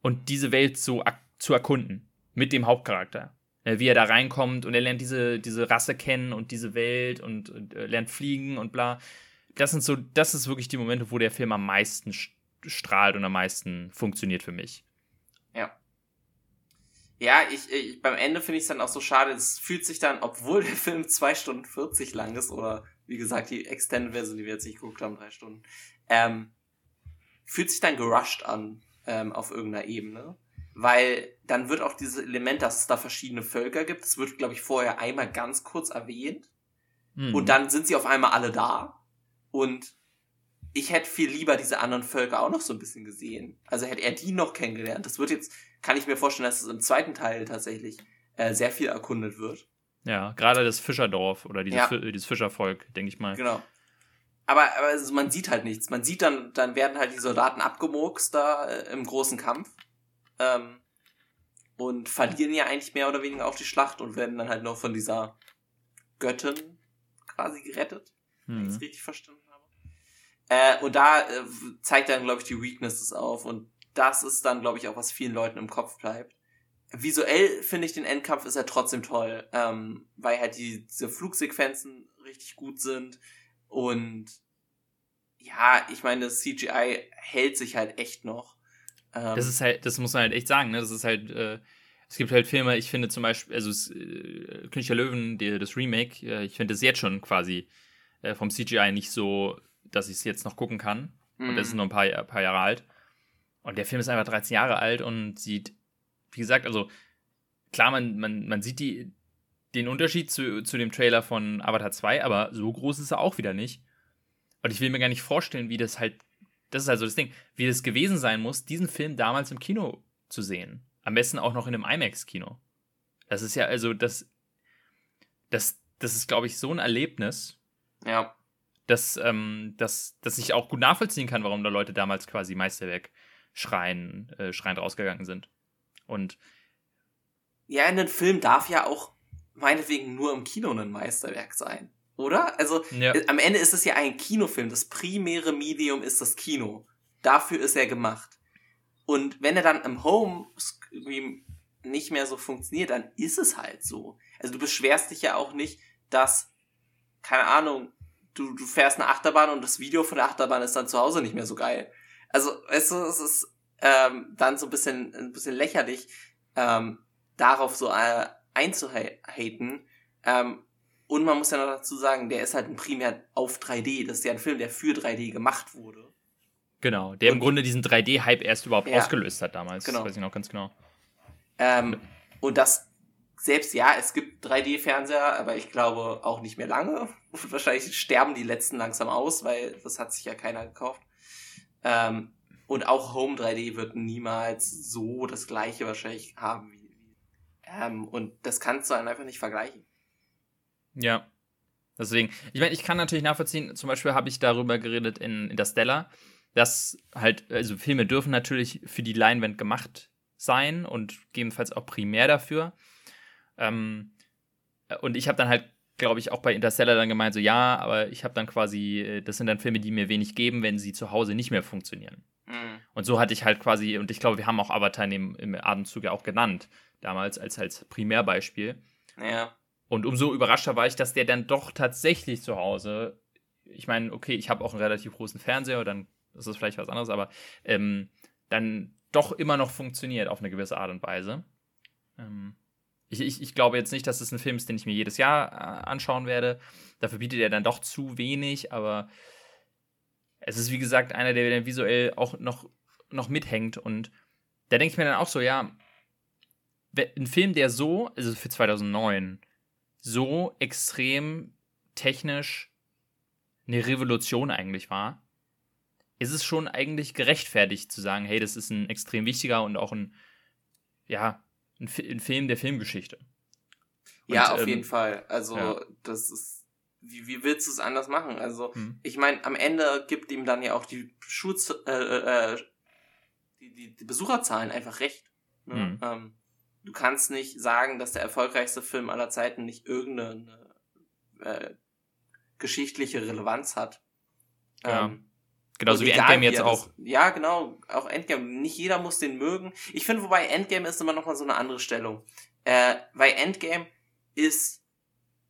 und diese Welt so zu erkunden mit dem Hauptcharakter. Äh, wie er da reinkommt und er lernt diese, diese Rasse kennen und diese Welt und, und äh, lernt fliegen und bla. Das sind so, das ist wirklich die Momente, wo der Film am meisten strahlt und am meisten funktioniert für mich. Ja. Ja, ich, ich beim Ende finde ich es dann auch so schade. Es fühlt sich dann, obwohl der Film 2 Stunden 40 lang ist oder wie gesagt, die Extended-Version, die wir jetzt nicht geguckt haben, drei Stunden, ähm, fühlt sich dann gerusht an ähm, auf irgendeiner Ebene. Weil dann wird auch dieses Element, dass es da verschiedene Völker gibt, das wird, glaube ich, vorher einmal ganz kurz erwähnt. Mhm. Und dann sind sie auf einmal alle da. Und ich hätte viel lieber diese anderen Völker auch noch so ein bisschen gesehen. Also hätte er die noch kennengelernt. Das wird jetzt, kann ich mir vorstellen, dass es im zweiten Teil tatsächlich äh, sehr viel erkundet wird. Ja, gerade das Fischerdorf oder dieses, ja. dieses Fischervolk, denke ich mal. Genau. Aber, aber also man sieht halt nichts. Man sieht dann, dann werden halt die Soldaten abgemurkst da äh, im großen Kampf. Ähm, und verlieren ja eigentlich mehr oder weniger auch die Schlacht und werden dann halt noch von dieser Göttin quasi gerettet. Hm. Wenn ich es mhm. richtig verstanden habe. Äh, und da äh, zeigt dann, glaube ich, die Weaknesses auf. Und das ist dann, glaube ich, auch, was vielen Leuten im Kopf bleibt visuell finde ich den Endkampf ist er trotzdem toll, ähm, weil halt die, diese Flugsequenzen richtig gut sind und ja, ich meine, das CGI hält sich halt echt noch. Ähm, das ist halt, das muss man halt echt sagen, ne? Das ist halt, äh, es gibt halt Filme, ich finde zum Beispiel, also äh, König der Löwen, die, das Remake, äh, ich finde das jetzt schon quasi äh, vom CGI nicht so, dass ich es jetzt noch gucken kann. Mm. Und das ist mhm. nur ein paar, paar Jahre alt. Und der Film ist einfach 13 Jahre alt und sieht wie gesagt, also klar, man, man, man sieht die, den Unterschied zu, zu dem Trailer von Avatar 2, aber so groß ist er auch wieder nicht. Und ich will mir gar nicht vorstellen, wie das halt, das ist also das Ding, wie das gewesen sein muss, diesen Film damals im Kino zu sehen. Am besten auch noch in einem IMAX-Kino. Das ist ja, also, das, das, das ist, glaube ich, so ein Erlebnis. Ja. Dass, ähm, dass, dass ich auch gut nachvollziehen kann, warum da Leute damals quasi Meisterwerk schreien, äh, schreiend rausgegangen sind. Und ja, ein Film darf ja auch meinetwegen nur im Kino ein Meisterwerk sein, oder? Also ja. Äh, am Ende ist es ja ein Kinofilm. Das primäre Medium ist das Kino. Dafür ist er gemacht. Und wenn er dann im Home nicht mehr so funktioniert, dann ist es halt so. Also du beschwerst dich ja auch nicht, dass, keine Ahnung, du, du fährst eine Achterbahn und das Video von der Achterbahn ist dann zu Hause nicht mehr so geil. Also, weißt du, es ist ähm, dann so ein bisschen, ein bisschen lächerlich, ähm, darauf so äh, einzuhaten. Ähm, und man muss ja noch dazu sagen, der ist halt ein primär auf 3D. Das ist ja ein Film, der für 3D gemacht wurde. Genau, der und, im Grunde diesen 3D-Hype erst überhaupt ja, ausgelöst hat damals. Genau. Das weiß ich noch ganz genau. Ähm, und das, selbst ja, es gibt 3D-Fernseher, aber ich glaube auch nicht mehr lange. Und wahrscheinlich sterben die letzten langsam aus, weil das hat sich ja keiner gekauft. Ähm, und auch Home 3D wird niemals so das gleiche wahrscheinlich haben wie. Ähm, und das kannst du dann einfach nicht vergleichen. Ja. Deswegen, ich meine, ich kann natürlich nachvollziehen, zum Beispiel habe ich darüber geredet in Interstellar, dass halt, also Filme dürfen natürlich für die Leinwand gemacht sein und gegebenenfalls auch primär dafür. Ähm, und ich habe dann halt, glaube ich, auch bei Interstellar dann gemeint, so ja, aber ich habe dann quasi, äh, das sind dann Filme, die mir wenig geben, wenn sie zu Hause nicht mehr funktionieren. Mhm. Und so hatte ich halt quasi, und ich glaube, wir haben auch Avatar im, im Abendzug ja auch genannt, damals als, als Primärbeispiel. Ja. Und umso überraschter war ich, dass der dann doch tatsächlich zu Hause, ich meine, okay, ich habe auch einen relativ großen Fernseher, dann ist das vielleicht was anderes, aber ähm, dann doch immer noch funktioniert auf eine gewisse Art und Weise. Ähm, ich, ich, ich, glaube jetzt nicht, dass es ein Film ist, den ich mir jedes Jahr äh, anschauen werde. Dafür bietet er dann doch zu wenig, aber es ist wie gesagt einer, der dann visuell auch noch, noch mithängt. Und da denke ich mir dann auch so, ja, ein Film, der so, also für 2009, so extrem technisch eine Revolution eigentlich war, ist es schon eigentlich gerechtfertigt zu sagen, hey, das ist ein extrem wichtiger und auch ein, ja, ein, ein Film der Filmgeschichte. Und, ja, auf ähm, jeden Fall. Also, ja. das ist, wie, wie willst du es anders machen? Also, hm. ich meine, am Ende gibt ihm dann ja auch die Schutz, äh, äh, äh, die, die, die Besucherzahlen einfach recht. Ne? Hm. Ähm, du kannst nicht sagen, dass der erfolgreichste Film aller Zeiten nicht irgendeine äh, geschichtliche Relevanz hat. Ja. Ähm, Genauso wie Endgame jetzt auch. ja, genau, auch Endgame. Nicht jeder muss den mögen. Ich finde, wobei Endgame ist immer noch mal so eine andere Stellung. Äh, weil Endgame ist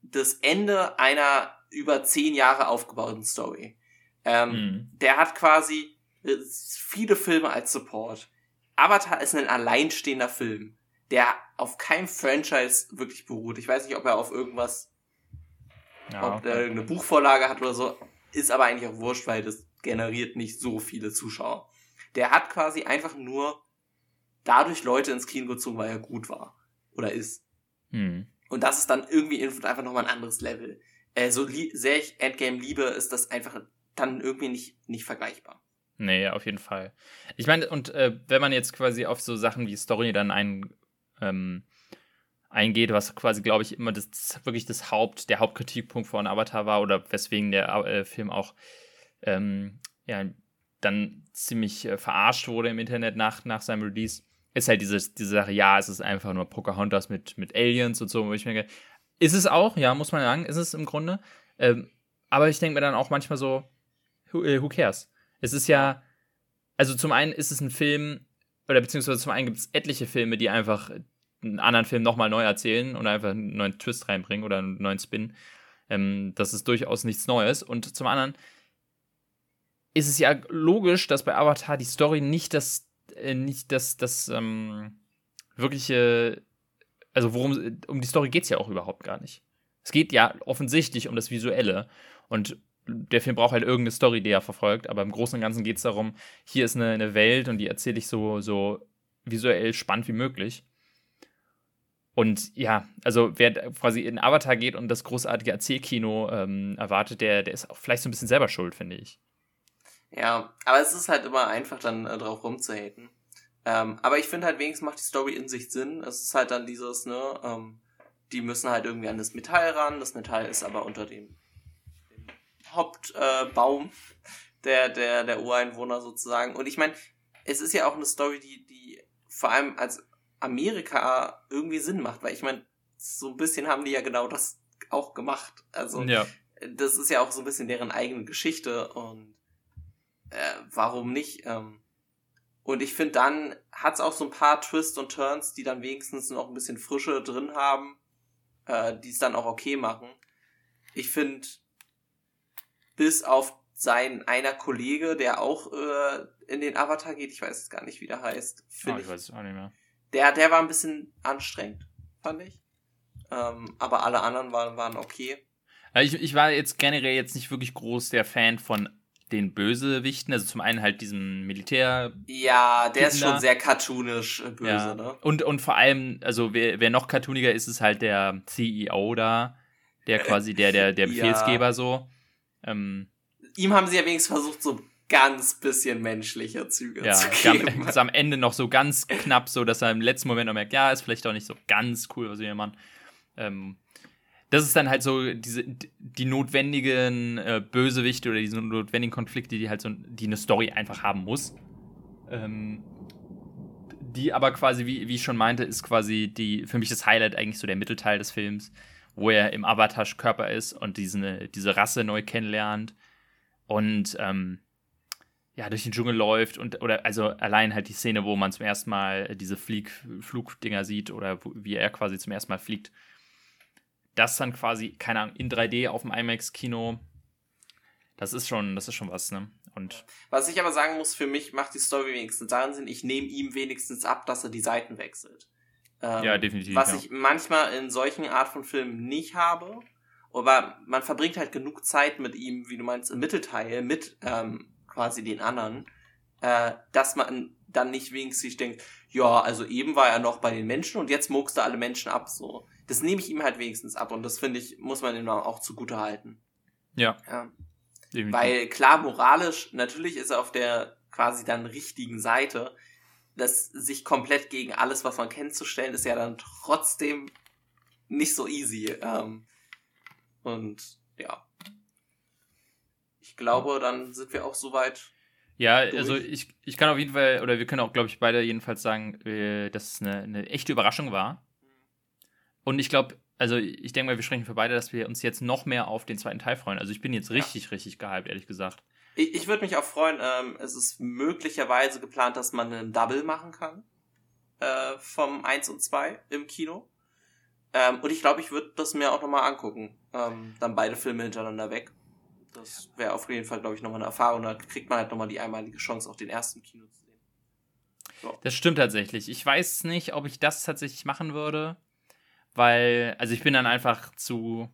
das Ende einer über zehn Jahre aufgebauten Story. Ähm, mhm. Der hat quasi äh, viele Filme als Support. Avatar ist ein alleinstehender Film, der auf keinem Franchise wirklich beruht. Ich weiß nicht, ob er auf irgendwas, ja, ob er irgendeine Buchvorlage hat oder so. Ist aber eigentlich auch wurscht, weil das generiert nicht so viele Zuschauer. Der hat quasi einfach nur dadurch Leute ins Kino gezogen, weil er gut war. Oder ist. Hm. Und das ist dann irgendwie einfach nochmal ein anderes Level. Äh, so sehr ich Endgame liebe, ist das einfach dann irgendwie nicht, nicht vergleichbar. Nee, auf jeden Fall. Ich meine, und äh, wenn man jetzt quasi auf so Sachen wie Story dann ein, ähm, eingeht, was quasi, glaube ich, immer das wirklich das Haupt, der Hauptkritikpunkt von Avatar war oder weswegen der äh, Film auch ähm, ja, dann ziemlich äh, verarscht wurde im Internet nach, nach seinem Release, ist halt dieses, diese Sache, ja, es ist einfach nur Pocahontas mit, mit Aliens und so, wo ich mir denke, ist es auch, ja, muss man sagen, ist es im Grunde. Ähm, aber ich denke mir dann auch manchmal so, who, äh, who cares? Es ist ja, also zum einen ist es ein Film, oder beziehungsweise zum einen gibt es etliche Filme, die einfach einen anderen Film nochmal neu erzählen und einfach einen neuen Twist reinbringen oder einen neuen Spin. Ähm, das ist durchaus nichts Neues. Und zum anderen ist es ja logisch, dass bei Avatar die Story nicht das, äh, nicht das, das ähm, wirkliche, also worum, um die Story geht es ja auch überhaupt gar nicht. Es geht ja offensichtlich um das Visuelle und der Film braucht halt irgendeine Story, die er verfolgt, aber im Großen und Ganzen geht es darum, hier ist eine, eine Welt und die erzähle ich so, so visuell spannend wie möglich. Und ja, also wer quasi in Avatar geht und das großartige Erzählkino ähm, erwartet, der, der ist auch vielleicht so ein bisschen selber schuld, finde ich. Ja, aber es ist halt immer einfach dann äh, drauf rumzuhaten. Ähm, aber ich finde halt wenigstens macht die Story in sich Sinn. Es ist halt dann dieses, ne, ähm, die müssen halt irgendwie an das Metall ran. Das Metall ist aber unter dem, dem Hauptbaum äh, der, der, der Ureinwohner sozusagen. Und ich meine, es ist ja auch eine Story, die, die vor allem als Amerika irgendwie Sinn macht, weil ich meine, so ein bisschen haben die ja genau das auch gemacht. Also, ja. das ist ja auch so ein bisschen deren eigene Geschichte und äh, warum nicht? Ähm, Und ich finde, dann hat es auch so ein paar Twists und Turns, die dann wenigstens noch ein bisschen Frische drin haben, äh, die es dann auch okay machen. Ich finde, bis auf sein einer Kollege, der auch äh, in den Avatar geht, ich weiß gar nicht, wie der heißt. Oh, ich, ich weiß es auch nicht mehr. Der, der war ein bisschen anstrengend, fand ich. Ähm, aber alle anderen waren, waren okay. Ich, ich war jetzt generell jetzt nicht wirklich groß der Fan von den Bösewichten, also zum einen halt diesem Militär. Ja, der ist schon sehr cartoonisch äh, böse, ja. ne? Und, und vor allem, also wer, wer noch cartooniger ist, ist halt der CEO da, der quasi der, der, der Befehlsgeber ja. so. Ähm, Ihm haben sie ja wenigstens versucht, so ganz bisschen menschliche Züge ja, zu geben. Ja, am Ende noch so ganz knapp, so dass er im letzten Moment noch merkt, ja, ist vielleicht auch nicht so ganz cool, was wir hier machen. Ähm, das ist dann halt so diese die notwendigen äh, Bösewichte oder diese notwendigen Konflikte, die halt so die eine Story einfach haben muss. Ähm, die aber quasi, wie, wie ich schon meinte, ist quasi die für mich das Highlight eigentlich so der Mittelteil des Films, wo er im Avatar-Körper ist und diese, diese Rasse neu kennenlernt und ähm, ja, durch den Dschungel läuft und oder also allein halt die Szene, wo man zum ersten Mal diese Flieg Flugdinger sieht oder wo, wie er quasi zum ersten Mal fliegt das dann quasi, keine Ahnung, in 3D auf dem IMAX-Kino, das ist schon, das ist schon was, ne? Und was ich aber sagen muss, für mich macht die Story wenigstens Sinn, ich nehme ihm wenigstens ab, dass er die Seiten wechselt. Ähm, ja, definitiv. Was ja. ich manchmal in solchen Art von Filmen nicht habe. Aber man verbringt halt genug Zeit mit ihm, wie du meinst, im Mittelteil, mit ähm, quasi den anderen, äh, dass man dann nicht wenigstens denkt, ja, also eben war er noch bei den Menschen und jetzt muckst er alle Menschen ab, so das nehme ich ihm halt wenigstens ab und das finde ich, muss man ihm auch zugute halten. Ja. ja. Weil klar, moralisch, natürlich ist er auf der quasi dann richtigen Seite. Das sich komplett gegen alles, was man kennt, zu stellen, ist ja dann trotzdem nicht so easy. Ähm, und ja. Ich glaube, dann sind wir auch soweit. Ja, durch. also ich, ich kann auf jeden Fall, oder wir können auch, glaube ich, beide jedenfalls sagen, äh, dass es eine, eine echte Überraschung war. Und ich glaube, also ich denke mal, wir sprechen für beide, dass wir uns jetzt noch mehr auf den zweiten Teil freuen. Also ich bin jetzt richtig, ja. richtig gehypt, ehrlich gesagt. Ich, ich würde mich auch freuen, ähm, es ist möglicherweise geplant, dass man einen Double machen kann. Äh, vom 1 und 2 im Kino. Ähm, und ich glaube, ich würde das mir auch nochmal angucken. Ähm, dann beide Filme hintereinander weg. Das wäre auf jeden Fall, glaube ich, nochmal eine Erfahrung. Da kriegt man halt nochmal die einmalige Chance, auch den ersten Kino zu sehen. So. Das stimmt tatsächlich. Ich weiß nicht, ob ich das tatsächlich machen würde weil, also ich bin dann einfach zu,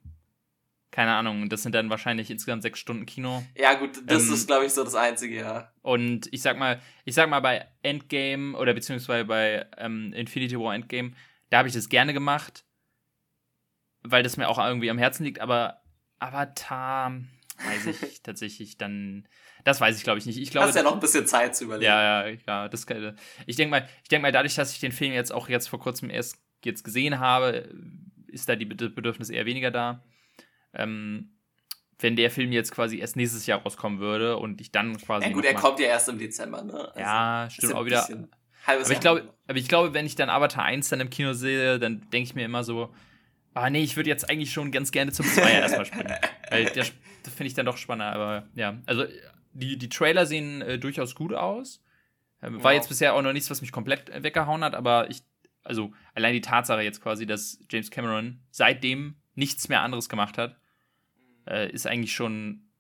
keine Ahnung, das sind dann wahrscheinlich insgesamt sechs Stunden Kino. Ja, gut, das ähm, ist, glaube ich, so das Einzige, ja. Und ich sag mal, ich sag mal, bei Endgame oder beziehungsweise bei ähm, Infinity War Endgame, da habe ich das gerne gemacht, weil das mir auch irgendwie am Herzen liegt, aber Avatar, weiß ich tatsächlich dann. Das weiß ich, glaube ich, nicht. Ich glaube, Hast ja noch ein bisschen Zeit zu überlegen. Ja, ja, ja. Das, ich denke mal, ich denke mal, dadurch, dass ich den Film jetzt auch jetzt vor kurzem erst jetzt gesehen habe, ist da die Bedürfnis eher weniger da. Ähm, wenn der Film jetzt quasi erst nächstes Jahr rauskommen würde und ich dann quasi. Ja, gut, er kommt ja erst im Dezember, ne? Also ja, stimmt auch wieder. Aber ich, glaube, aber ich glaube, wenn ich dann Avatar 1 dann im Kino sehe, dann denke ich mir immer so, ah nee, ich würde jetzt eigentlich schon ganz gerne zum Zweier erstmal springen. Weil das, das finde ich dann doch spannender. Aber ja, also die, die Trailer sehen äh, durchaus gut aus. Äh, war ja. jetzt bisher auch noch nichts, was mich komplett weggehauen hat, aber ich also allein die Tatsache jetzt quasi, dass James Cameron seitdem nichts mehr anderes gemacht hat, äh, ist eigentlich schon,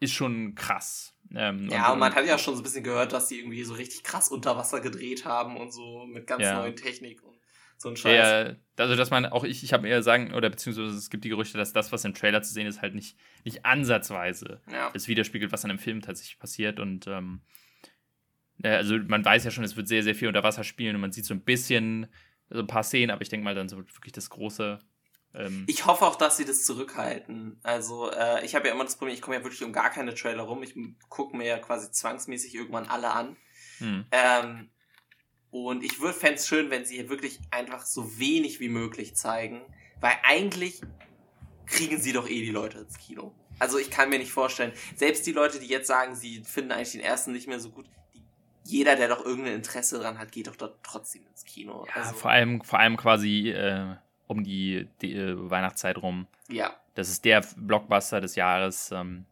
ist schon krass. Ähm, ja, und, und, man hat ja schon so ein bisschen gehört, dass die irgendwie so richtig krass unter Wasser gedreht haben und so mit ganz ja. neuen Technik und so ein Scheiß. Ja, also dass man auch ich, ich habe eher sagen, oder beziehungsweise es gibt die Gerüchte, dass das, was im Trailer zu sehen ist, halt nicht, nicht ansatzweise ja. das widerspiegelt, was an einem Film tatsächlich passiert und ähm, also man weiß ja schon, es wird sehr, sehr viel unter Wasser spielen und man sieht so ein bisschen, so ein paar Szenen, aber ich denke mal dann so wirklich das große. Ähm ich hoffe auch, dass sie das zurückhalten. Also äh, ich habe ja immer das Problem, ich komme ja wirklich um gar keine Trailer rum. Ich gucke mir ja quasi zwangsmäßig irgendwann alle an. Hm. Ähm, und ich würde fände es schön, wenn sie hier wirklich einfach so wenig wie möglich zeigen, weil eigentlich kriegen sie doch eh die Leute ins Kino. Also ich kann mir nicht vorstellen, selbst die Leute, die jetzt sagen, sie finden eigentlich den ersten nicht mehr so gut, jeder, der doch irgendein Interesse dran hat, geht doch dort trotzdem ins Kino. Ja, also, vor allem, vor allem quasi äh, um die, die äh, Weihnachtszeit rum. Ja. Das ist der Blockbuster des Jahres. Ähm,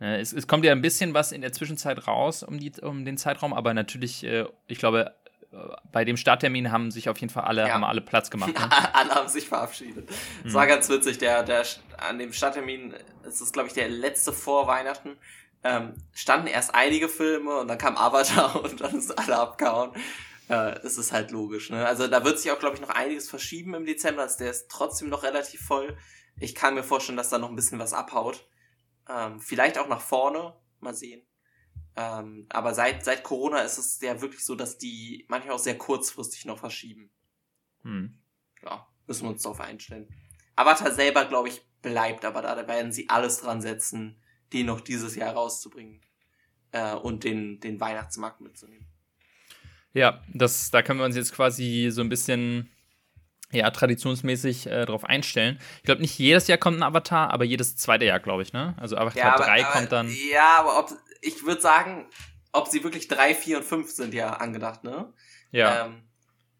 Ne, es, es, kommt ja ein bisschen was in der Zwischenzeit raus um, die, um den Zeitraum, aber natürlich, äh, ich glaube, äh, bei dem Starttermin haben sich auf jeden Fall alle, ja. haben alle Platz gemacht. Ne? alle haben sich verabschiedet. Mhm. war ganz witzig, der, der, an dem Starttermin, es ist, glaube ich, der letzte vor Weihnachten, ähm, standen erst einige Filme und dann kam Avatar und dann ist alle abgehauen. Äh, es ist halt logisch. Ne? Also da wird sich auch, glaube ich, noch einiges verschieben im Dezember. Also der ist trotzdem noch relativ voll. Ich kann mir vorstellen, dass da noch ein bisschen was abhaut. Ähm, vielleicht auch nach vorne. Mal sehen. Ähm, aber seit, seit Corona ist es ja wirklich so, dass die manchmal auch sehr kurzfristig noch verschieben. Hm. Ja, müssen wir uns darauf einstellen. Avatar selber, glaube ich, bleibt, aber da werden sie alles dran setzen, den noch dieses Jahr rauszubringen äh, und den, den Weihnachtsmarkt mitzunehmen. Ja, das, da können wir uns jetzt quasi so ein bisschen ja, traditionsmäßig äh, darauf einstellen. Ich glaube, nicht jedes Jahr kommt ein Avatar, aber jedes zweite Jahr, glaube ich, ne? Also Avatar ja, aber, 3 aber, kommt dann. Ja, aber ob, ich würde sagen, ob sie wirklich 3, 4 und 5 sind ja angedacht, ne? Ja. Ähm,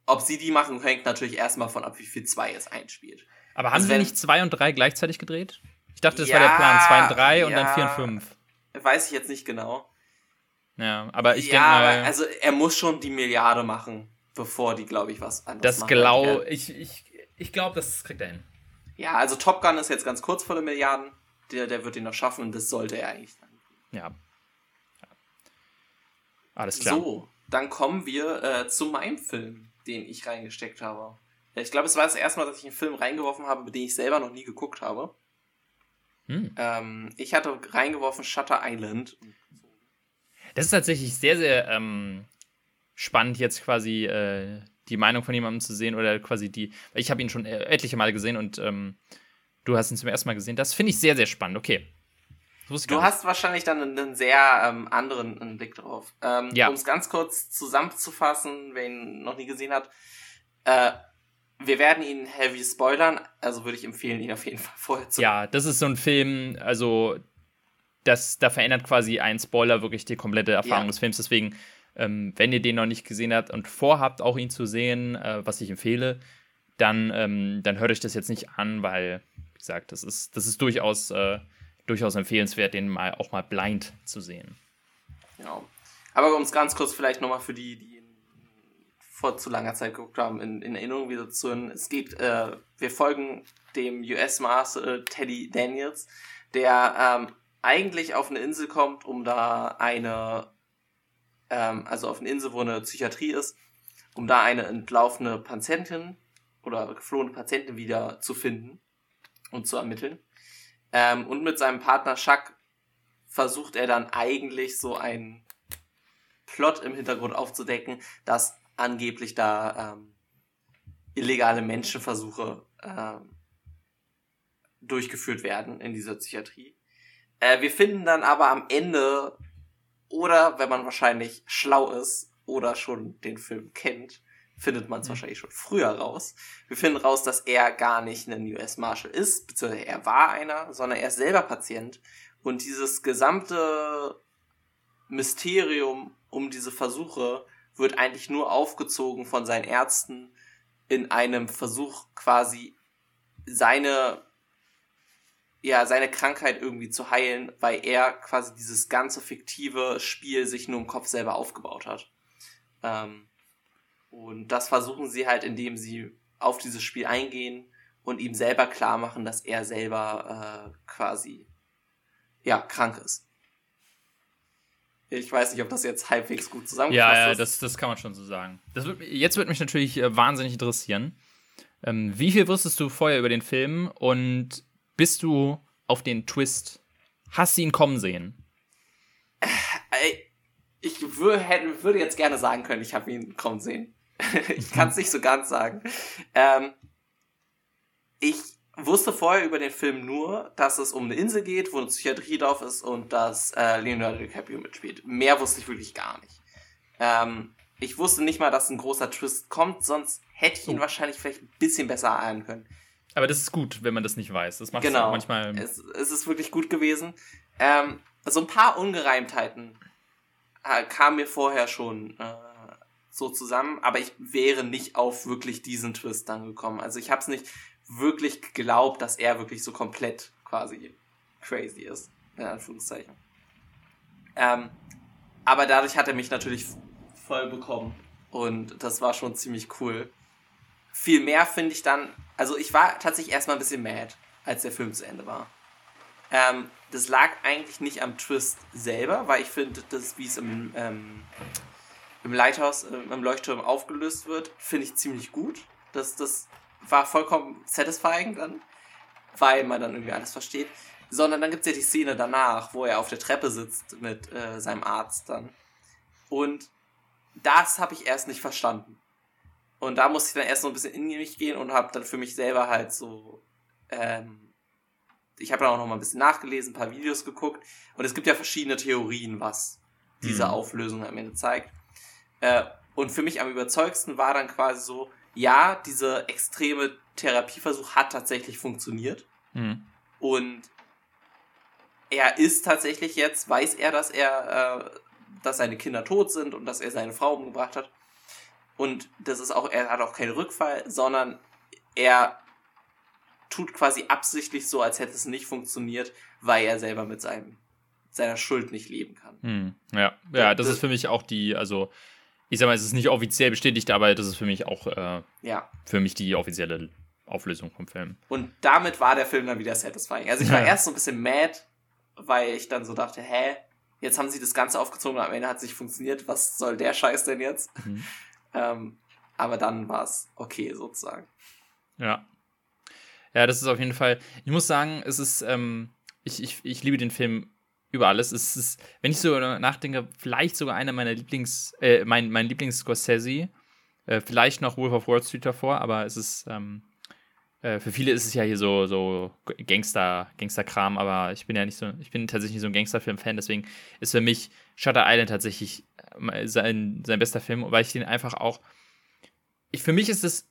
ob sie die machen, hängt natürlich erstmal von ab, wie viel 2 es einspielt. Aber haben also sie nicht 2 und 3 gleichzeitig gedreht? Ich dachte, das ja, war der Plan. 2 und 3 ja, und dann 4 und 5. Weiß ich jetzt nicht genau. Ja, aber ich ja, denke mal. Also er muss schon die Milliarde machen bevor die, glaube ich, was anderes das machen. Glaub, ich ich, ich glaube, das kriegt er hin. Ja, also Top Gun ist jetzt ganz kurz vor den Milliarden. Der, der wird ihn noch schaffen und das sollte er eigentlich dann. Ja. ja. Alles klar. So, dann kommen wir äh, zu meinem Film, den ich reingesteckt habe. Ich glaube, es war das erste Mal, dass ich einen Film reingeworfen habe, den ich selber noch nie geguckt habe. Hm. Ähm, ich hatte reingeworfen Shutter Island. Das ist tatsächlich sehr, sehr ähm, spannend, jetzt quasi äh, die Meinung von jemandem zu sehen oder quasi die. Ich habe ihn schon äh, etliche Male gesehen und ähm, du hast ihn zum ersten Mal gesehen. Das finde ich sehr, sehr spannend. Okay. Du hast wahrscheinlich dann einen, sehr ähm, anderen einen Blick drauf. Ähm, ja. Um es ganz kurz zusammenzufassen, wer ihn noch nie gesehen hat. Äh, wir werden ihn heavy spoilern, also würde ich empfehlen, ihn auf jeden Fall vorher zu. Ja, das ist so ein Film, also das, da verändert quasi ein Spoiler wirklich die komplette Erfahrung ja. des Films. Deswegen ähm, wenn ihr den noch nicht gesehen habt und vorhabt, auch ihn zu sehen, äh, was ich empfehle, dann, ähm, dann hört euch das jetzt nicht an, weil, wie gesagt, das ist, das ist durchaus, äh, durchaus empfehlenswert, den mal auch mal blind zu sehen. Ja. Aber um es ganz kurz vielleicht nochmal für die, die vor zu langer Zeit geguckt haben, in, in Erinnerung wieder zu hören. Es geht, äh, wir folgen dem US-Master Teddy Daniels, der ähm, eigentlich auf eine Insel kommt, um da eine ähm, also auf einer Insel, wo eine Psychiatrie ist, um da eine entlaufene Patientin oder geflohene Patientin wieder zu finden und zu ermitteln. Ähm, und mit seinem Partner Chuck versucht er dann eigentlich so einen Plot im Hintergrund aufzudecken, dass angeblich da ähm, illegale Menschenversuche ähm, durchgeführt werden in dieser Psychiatrie. Äh, wir finden dann aber am Ende oder wenn man wahrscheinlich schlau ist oder schon den Film kennt, findet man es mhm. wahrscheinlich schon früher raus. Wir finden raus, dass er gar nicht ein US Marshal ist, beziehungsweise er war einer, sondern er ist selber Patient. Und dieses gesamte Mysterium um diese Versuche wird eigentlich nur aufgezogen von seinen Ärzten in einem Versuch quasi seine ja, seine Krankheit irgendwie zu heilen, weil er quasi dieses ganze fiktive Spiel sich nur im Kopf selber aufgebaut hat. Ähm, und das versuchen sie halt, indem sie auf dieses Spiel eingehen und ihm selber klar machen, dass er selber äh, quasi ja krank ist. Ich weiß nicht, ob das jetzt halbwegs gut zusammengefasst ja, ja, ist. Ja, das, das kann man schon so sagen. Das wird, jetzt wird mich natürlich äh, wahnsinnig interessieren. Ähm, wie viel wusstest du vorher über den Film und bist du auf den Twist? Hast du ihn kommen sehen? Ich würde jetzt gerne sagen können, ich habe ihn kommen sehen. ich kann es nicht so ganz sagen. Ähm, ich wusste vorher über den Film nur, dass es um eine Insel geht, wo eine Psychiatrie drauf ist und dass äh, Leonardo DiCaprio mitspielt. Mehr wusste ich wirklich gar nicht. Ähm, ich wusste nicht mal, dass ein großer Twist kommt, sonst hätte ich ihn oh. wahrscheinlich vielleicht ein bisschen besser ahnen können. Aber das ist gut, wenn man das nicht weiß. Das macht genau. es manchmal. Es, es ist wirklich gut gewesen. Ähm, so ein paar Ungereimtheiten äh, kamen mir vorher schon äh, so zusammen, aber ich wäre nicht auf wirklich diesen Twist dann gekommen. Also ich habe es nicht wirklich geglaubt, dass er wirklich so komplett quasi crazy ist. In Anführungszeichen. Ähm, aber dadurch hat er mich natürlich voll bekommen. Und das war schon ziemlich cool. Viel mehr finde ich dann, also ich war tatsächlich erstmal ein bisschen mad, als der Film zu Ende war. Ähm, das lag eigentlich nicht am Twist selber, weil ich finde, das, wie es im, ähm, im Lighthouse, äh, im Leuchtturm aufgelöst wird, finde ich ziemlich gut. Das, das war vollkommen satisfying dann, weil man dann irgendwie alles versteht. Sondern dann gibt es ja die Szene danach, wo er auf der Treppe sitzt mit äh, seinem Arzt dann. Und das habe ich erst nicht verstanden. Und da musste ich dann erst so ein bisschen in mich gehen und habe dann für mich selber halt so ähm, ich habe dann auch noch mal ein bisschen nachgelesen, ein paar Videos geguckt und es gibt ja verschiedene Theorien, was diese mhm. Auflösung am Ende zeigt. Äh, und für mich am überzeugsten war dann quasi so, ja, dieser extreme Therapieversuch hat tatsächlich funktioniert. Mhm. Und er ist tatsächlich jetzt, weiß er, dass er, äh, dass seine Kinder tot sind und dass er seine Frau umgebracht hat. Und das ist auch, er hat auch keinen Rückfall, sondern er tut quasi absichtlich so, als hätte es nicht funktioniert, weil er selber mit seinem, seiner Schuld nicht leben kann. Hm, ja, ja, das, das, ist für mich auch die, also ich sag mal, es ist nicht offiziell bestätigt, aber das ist für mich auch äh, ja. für mich die offizielle Auflösung vom Film. Und damit war der Film dann wieder satisfying. Also ich war ja. erst so ein bisschen mad, weil ich dann so dachte, hä, jetzt haben sie das Ganze aufgezogen und am Ende hat es nicht funktioniert. Was soll der Scheiß denn jetzt? Mhm. Ähm, aber dann war es okay sozusagen. Ja. Ja, das ist auf jeden Fall. Ich muss sagen, es ist, ähm, ich, ich, ich liebe den Film über alles. Es ist, wenn ich so nachdenke, vielleicht sogar einer meiner Lieblings, äh, mein, mein Lieblings-Scorsese. Äh, vielleicht noch Wolf of Wall Street davor, aber es ist, ähm, äh, für viele ist es ja hier so, so Gangster, Gangster-Kram, aber ich bin ja nicht so, ich bin tatsächlich nicht so ein Gangsterfilm-Fan, deswegen ist für mich Shutter Island tatsächlich sein, sein bester Film, weil ich den einfach auch, ich, für mich ist es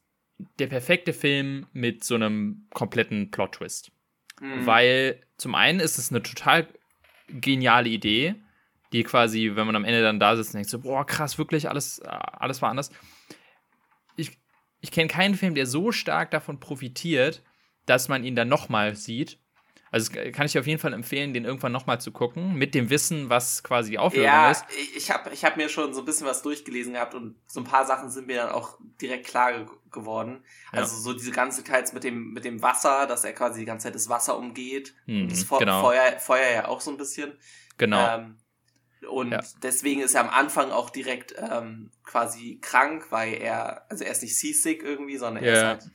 der perfekte Film mit so einem kompletten Plot-Twist. Mhm. Weil zum einen ist es eine total geniale Idee, die quasi, wenn man am Ende dann da sitzt und denkt so, boah, krass, wirklich, alles, alles war anders. Ich, ich kenne keinen Film, der so stark davon profitiert, dass man ihn dann nochmal sieht also kann ich dir auf jeden Fall empfehlen, den irgendwann nochmal zu gucken, mit dem Wissen, was quasi die Auflösung ja, ist. Ich habe ich hab mir schon so ein bisschen was durchgelesen gehabt und so ein paar Sachen sind mir dann auch direkt klar ge geworden. Also ja. so diese ganze Zeit mit dem, mit dem Wasser, dass er quasi die ganze Zeit das Wasser umgeht. Mhm, das Fe genau. Feuer, Feuer ja auch so ein bisschen. Genau. Ähm, und ja. deswegen ist er am Anfang auch direkt ähm, quasi krank, weil er, also er ist nicht seasick irgendwie, sondern er ist halt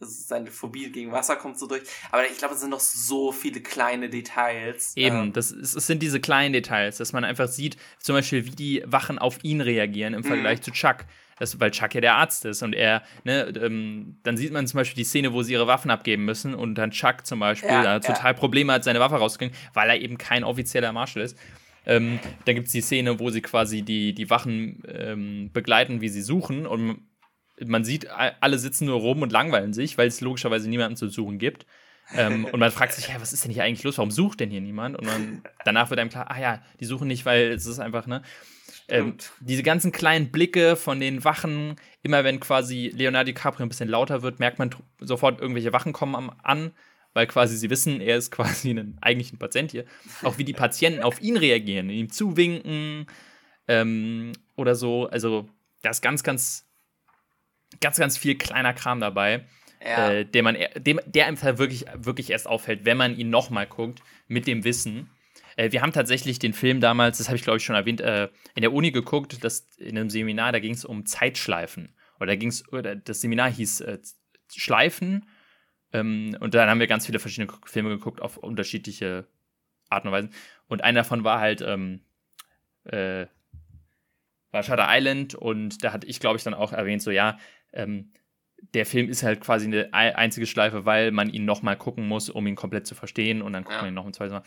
seine Phobie gegen Wasser kommt so durch. Aber ich glaube, es sind noch so viele kleine Details. Eben, ähm, das ist, es sind diese kleinen Details, dass man einfach sieht, zum Beispiel, wie die Wachen auf ihn reagieren im mhm. Vergleich zu Chuck. Das, weil Chuck ja der Arzt ist und er, ne, ähm, dann sieht man zum Beispiel die Szene, wo sie ihre Waffen abgeben müssen und dann Chuck zum Beispiel ja, ja. total Probleme hat, seine Waffe rauszukriegen, weil er eben kein offizieller Marshal ist. Ähm, dann gibt es die Szene, wo sie quasi die, die Wachen ähm, begleiten, wie sie suchen und man sieht, alle sitzen nur rum und langweilen sich, weil es logischerweise niemanden zu suchen gibt. ähm, und man fragt sich, ja, was ist denn hier eigentlich los? Warum sucht denn hier niemand? Und man, danach wird einem klar, ah ja, die suchen nicht, weil es ist einfach, ne? Ähm, diese ganzen kleinen Blicke von den Wachen, immer wenn quasi Leonardo DiCaprio ein bisschen lauter wird, merkt man sofort, irgendwelche Wachen kommen an, weil quasi sie wissen, er ist quasi ein, eigentlich ein Patient hier. Auch wie die Patienten auf ihn reagieren, ihm zuwinken ähm, oder so. Also, das ist ganz, ganz ganz, ganz viel kleiner Kram dabei, ja. äh, der, man, dem, der einem halt wirklich, wirklich erst auffällt, wenn man ihn nochmal guckt, mit dem Wissen. Äh, wir haben tatsächlich den Film damals, das habe ich glaube ich schon erwähnt, äh, in der Uni geguckt, das, in einem Seminar, da ging es um Zeitschleifen. Oder da ging es, das Seminar hieß äh, Schleifen. Ähm, und dann haben wir ganz viele verschiedene Filme geguckt auf unterschiedliche Arten und Weisen. Und einer davon war halt ähm, äh, war Shutter Island und da hatte ich, glaube ich, dann auch erwähnt, so ja, ähm, der Film ist halt quasi eine einzige Schleife, weil man ihn nochmal gucken muss, um ihn komplett zu verstehen und dann guckt ja. man ihn noch ein zweites Mal.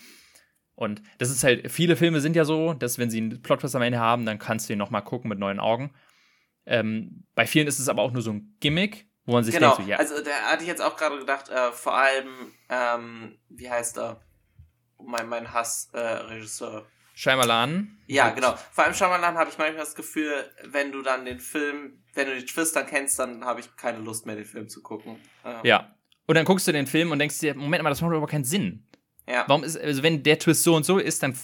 Und das ist halt, viele Filme sind ja so, dass wenn sie einen Plot am Ende haben, dann kannst du ihn nochmal gucken mit neuen Augen. Ähm, bei vielen ist es aber auch nur so ein Gimmick, wo man sich genau. denkt, so, ja. Also da hatte ich jetzt auch gerade gedacht, äh, vor allem, ähm, wie heißt er? Mein, mein Hass-Regisseur. Shyamalan. Ja, genau. Vor allem Shyamalan habe ich manchmal das Gefühl, wenn du dann den Film, wenn du die Twist dann kennst, dann habe ich keine Lust mehr, den Film zu gucken. Ähm. Ja. Und dann guckst du den Film und denkst dir, Moment mal, das macht aber keinen Sinn. Ja. Warum ist, also wenn der Twist so und so ist, dann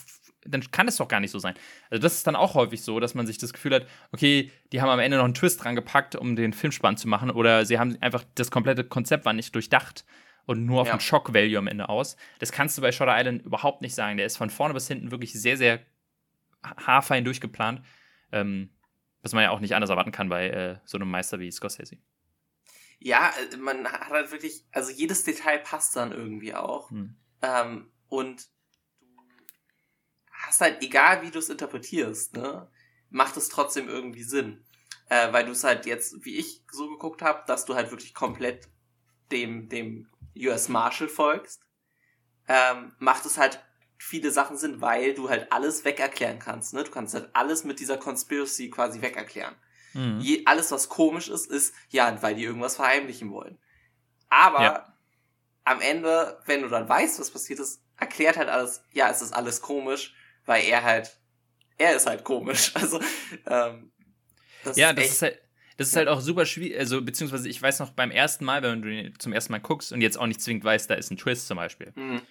dann kann es doch gar nicht so sein. Also das ist dann auch häufig so, dass man sich das Gefühl hat, okay, die haben am Ende noch einen Twist dran gepackt, um den Film spannend zu machen, oder sie haben einfach das komplette Konzept war nicht durchdacht und nur auf ja. den Shock-Value am Ende aus. Das kannst du bei Shutter Island überhaupt nicht sagen. Der ist von vorne bis hinten wirklich sehr, sehr haarfein durchgeplant. Ähm, was man ja auch nicht anders erwarten kann bei äh, so einem Meister wie Scorsese. Ja, äh, man hat halt wirklich, also jedes Detail passt dann irgendwie auch. Hm. Ähm, und du hast halt, egal wie du es interpretierst, ne, macht es trotzdem irgendwie Sinn. Äh, weil du es halt jetzt, wie ich so geguckt habe, dass du halt wirklich komplett dem, dem US Marshal folgst, ähm, macht es halt viele Sachen Sinn, weil du halt alles wegerklären kannst. Ne? Du kannst halt alles mit dieser Conspiracy quasi wegerklären. Mhm. Je, alles, was komisch ist, ist, ja, weil die irgendwas verheimlichen wollen. Aber ja. am Ende, wenn du dann weißt, was passiert ist, erklärt halt alles, ja, es ist alles komisch, weil er halt, er ist halt komisch. Also, ähm, das ja, ist das ist halt, das ist halt auch super schwierig, also beziehungsweise ich weiß noch beim ersten Mal, wenn du zum ersten Mal guckst und jetzt auch nicht zwingend weißt, da ist ein Twist zum Beispiel, mhm.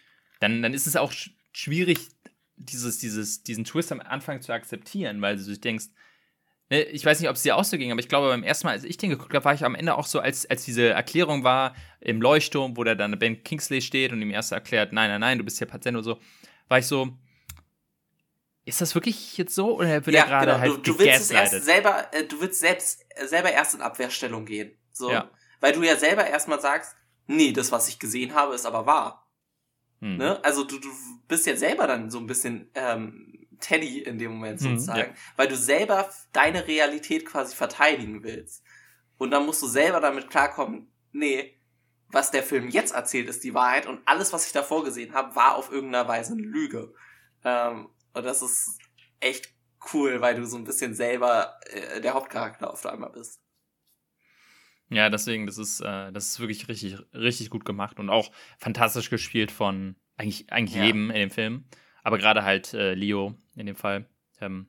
dann, dann ist es auch schwierig, dieses, dieses, diesen Twist am Anfang zu akzeptieren, weil du denkst, ne, ich weiß nicht, ob es dir auch so ging, aber ich glaube, beim ersten Mal, als ich den geguckt habe, war ich am Ende auch so, als, als diese Erklärung war im Leuchtturm, wo da dann Ben Kingsley steht und ihm erst erklärt, nein, nein, nein, du bist ja Patient und so, war ich so, ist das wirklich jetzt so oder wird ja, er gerade genau. halt du, du willst es erst selber, äh, du willst selbst äh, selber erst in Abwehrstellung gehen, so, ja. weil du ja selber erstmal sagst, nee, das was ich gesehen habe, ist aber wahr. Hm. Ne? Also du, du bist ja selber dann so ein bisschen ähm, Teddy in dem Moment sozusagen, hm, ja. weil du selber deine Realität quasi verteidigen willst. Und dann musst du selber damit klarkommen, nee, was der Film jetzt erzählt, ist die Wahrheit und alles, was ich davor gesehen habe, war auf irgendeiner Weise eine Lüge. Ähm, und das ist echt cool, weil du so ein bisschen selber äh, der Hauptcharakter auf einmal bist. Ja, deswegen, das ist, äh, das ist wirklich richtig, richtig gut gemacht und auch fantastisch gespielt von eigentlich, eigentlich ja. jedem in dem Film. Aber gerade halt äh, Leo in dem Fall. Ähm,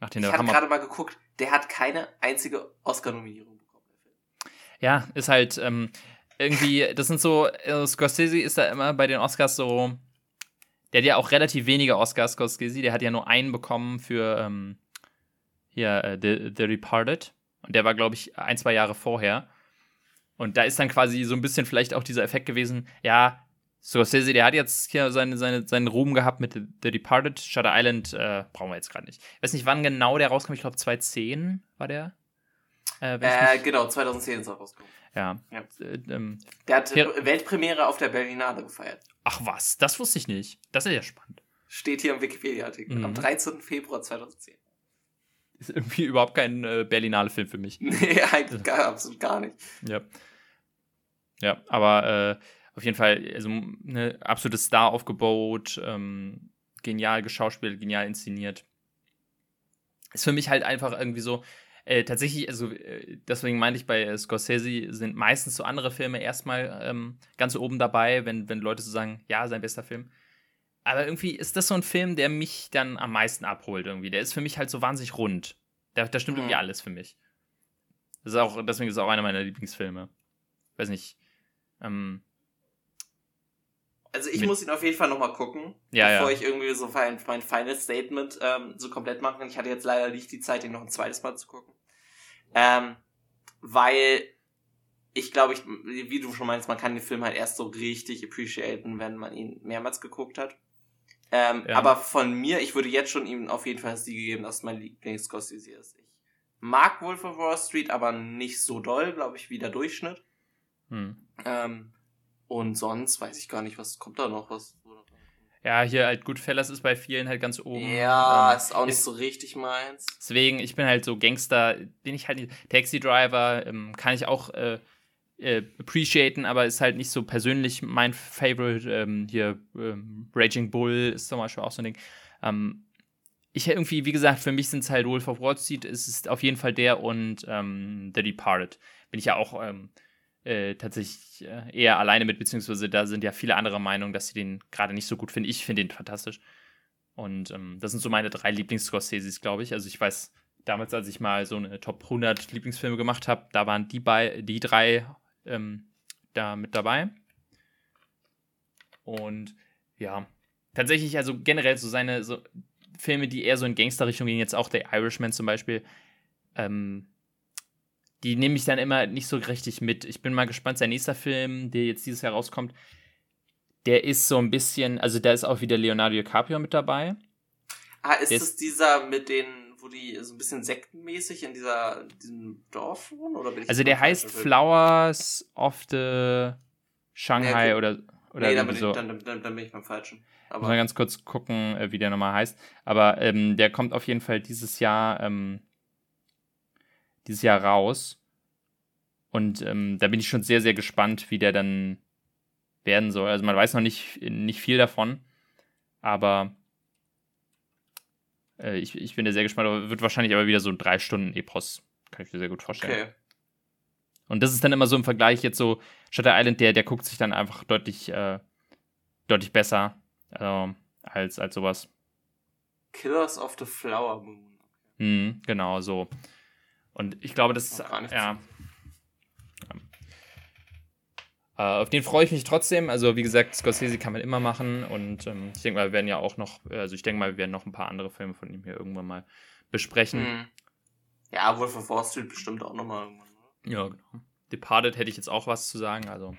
macht den ich habe gerade mal geguckt, der hat keine einzige Oscar-Nominierung bekommen. Ja, ist halt ähm, irgendwie, das sind so, äh, Scorsese ist da immer bei den Oscars so, der hat ja auch relativ wenige Oscars, Scorsese. Der hat ja nur einen bekommen für ähm, hier äh, The, The Departed. Und der war, glaube ich, ein, zwei Jahre vorher. Und da ist dann quasi so ein bisschen vielleicht auch dieser Effekt gewesen, ja, Scorsese, der hat jetzt hier seine, seine, seinen Ruhm gehabt mit The, Departed. Shutter Island äh, brauchen wir jetzt gerade nicht. Ich weiß nicht, wann genau der rauskam. Ich glaube, 2010 war der. Äh, äh genau, 2010 ist er rausgekommen. Ja. ja. Äh, ähm, der hat Weltpremiere auf der Berlinale gefeiert. Ach was, das wusste ich nicht. Das ist ja spannend. Steht hier im Wikipedia-Artikel. Mhm. Am 13. Februar 2010. Ist irgendwie überhaupt kein äh, Berlinale-Film für mich. Nee, eigentlich gar, absolut gar nicht. Ja. Ja, aber äh, auf jeden Fall, also eine absolute Star aufgebaut, ähm, genial geschauspielt, genial inszeniert. Ist für mich halt einfach irgendwie so, äh, tatsächlich, also äh, deswegen meinte ich bei Scorsese sind meistens so andere Filme erstmal ähm, ganz oben dabei, wenn, wenn Leute so sagen, ja, sein bester Film. Aber irgendwie ist das so ein Film, der mich dann am meisten abholt irgendwie. Der ist für mich halt so wahnsinnig rund. Da, da stimmt mhm. irgendwie alles für mich. Das ist auch, deswegen ist es auch einer meiner Lieblingsfilme. Weiß nicht. Ähm, also ich muss ihn auf jeden Fall nochmal gucken, ja, bevor ja. ich irgendwie so mein, mein Final Statement ähm, so komplett machen kann. Ich hatte jetzt leider nicht die Zeit, ihn noch ein zweites Mal zu gucken. Ähm, weil ich glaube, ich, wie du schon meinst, man kann den Film halt erst so richtig appreciaten, wenn man ihn mehrmals geguckt hat. Ähm, ja. Aber von mir, ich würde jetzt schon ihm auf jeden Fall das Siege geben, dass mein Lieblings-Scorsese ist. Ich mag Wolf of Wall Street, aber nicht so doll, glaube ich, wie der Durchschnitt. Hm. Ähm, und sonst weiß ich gar nicht, was kommt da noch, was. Ja, hier halt Goodfellas ist bei vielen halt ganz oben. Ja, ähm, ist auch nicht ist, so richtig meins. Deswegen, ich bin halt so Gangster, bin ich halt nicht. Taxi Driver ähm, kann ich auch äh, äh, appreciaten, aber ist halt nicht so persönlich mein Favorite. Ähm, hier ähm, Raging Bull ist zum Beispiel auch so ein Ding. Ähm, ich irgendwie, wie gesagt, für mich sind es halt Wolf of Wall Street, es ist auf jeden Fall der und ähm, The Departed. Bin ich ja auch ähm, äh, tatsächlich äh, eher alleine mit, beziehungsweise da sind ja viele andere Meinungen, dass sie den gerade nicht so gut finden. Ich finde den fantastisch. Und ähm, das sind so meine drei Lieblings-Scorseses, glaube ich. Also ich weiß, damals, als ich mal so eine Top 100 Lieblingsfilme gemacht habe, da waren die, bei, die drei ähm, da mit dabei. Und ja, tatsächlich, also generell so seine so Filme, die eher so in Gangsterrichtung gehen, jetzt auch der Irishman zum Beispiel, ähm, die nehme ich dann immer nicht so richtig mit. Ich bin mal gespannt, sein nächster Film, der jetzt dieses Jahr rauskommt, der ist so ein bisschen, also da ist auch wieder Leonardo DiCaprio mit dabei. Ah, ist es dieser mit den, wo die so ein bisschen sektenmäßig in dieser, diesem Dorf wohnen? Oder bin ich also der heißt Flowers of the Shanghai nee, okay. oder, oder nee, dann bin, so. ich, dann, dann, dann bin ich beim Falschen. Aber Muss mal ganz kurz gucken, äh, wie der nochmal heißt. Aber ähm, der kommt auf jeden Fall dieses Jahr, ähm, dieses Jahr raus. Und ähm, da bin ich schon sehr, sehr gespannt, wie der dann werden soll. Also man weiß noch nicht, nicht viel davon, aber äh, ich, ich bin da sehr gespannt. Wird wahrscheinlich aber wieder so ein drei Stunden Epos. Kann ich mir sehr gut vorstellen. Okay. Und das ist dann immer so im Vergleich jetzt so, Shutter Island, der, der guckt sich dann einfach deutlich, äh, deutlich besser äh, als, als sowas. Killers of the Flower Moon. Mhm, genau, so. Und ich glaube, das ist, ja, äh, auf den freue ich mich trotzdem. Also, wie gesagt, Scorsese kann man immer machen. Und ähm, ich denke mal, wir werden ja auch noch, also ich denke mal, wir werden noch ein paar andere Filme von ihm hier irgendwann mal besprechen. Mhm. Ja, Wolf of Wall Street bestimmt auch nochmal irgendwann. Oder? Ja, genau. Departed hätte ich jetzt auch was zu sagen. Also,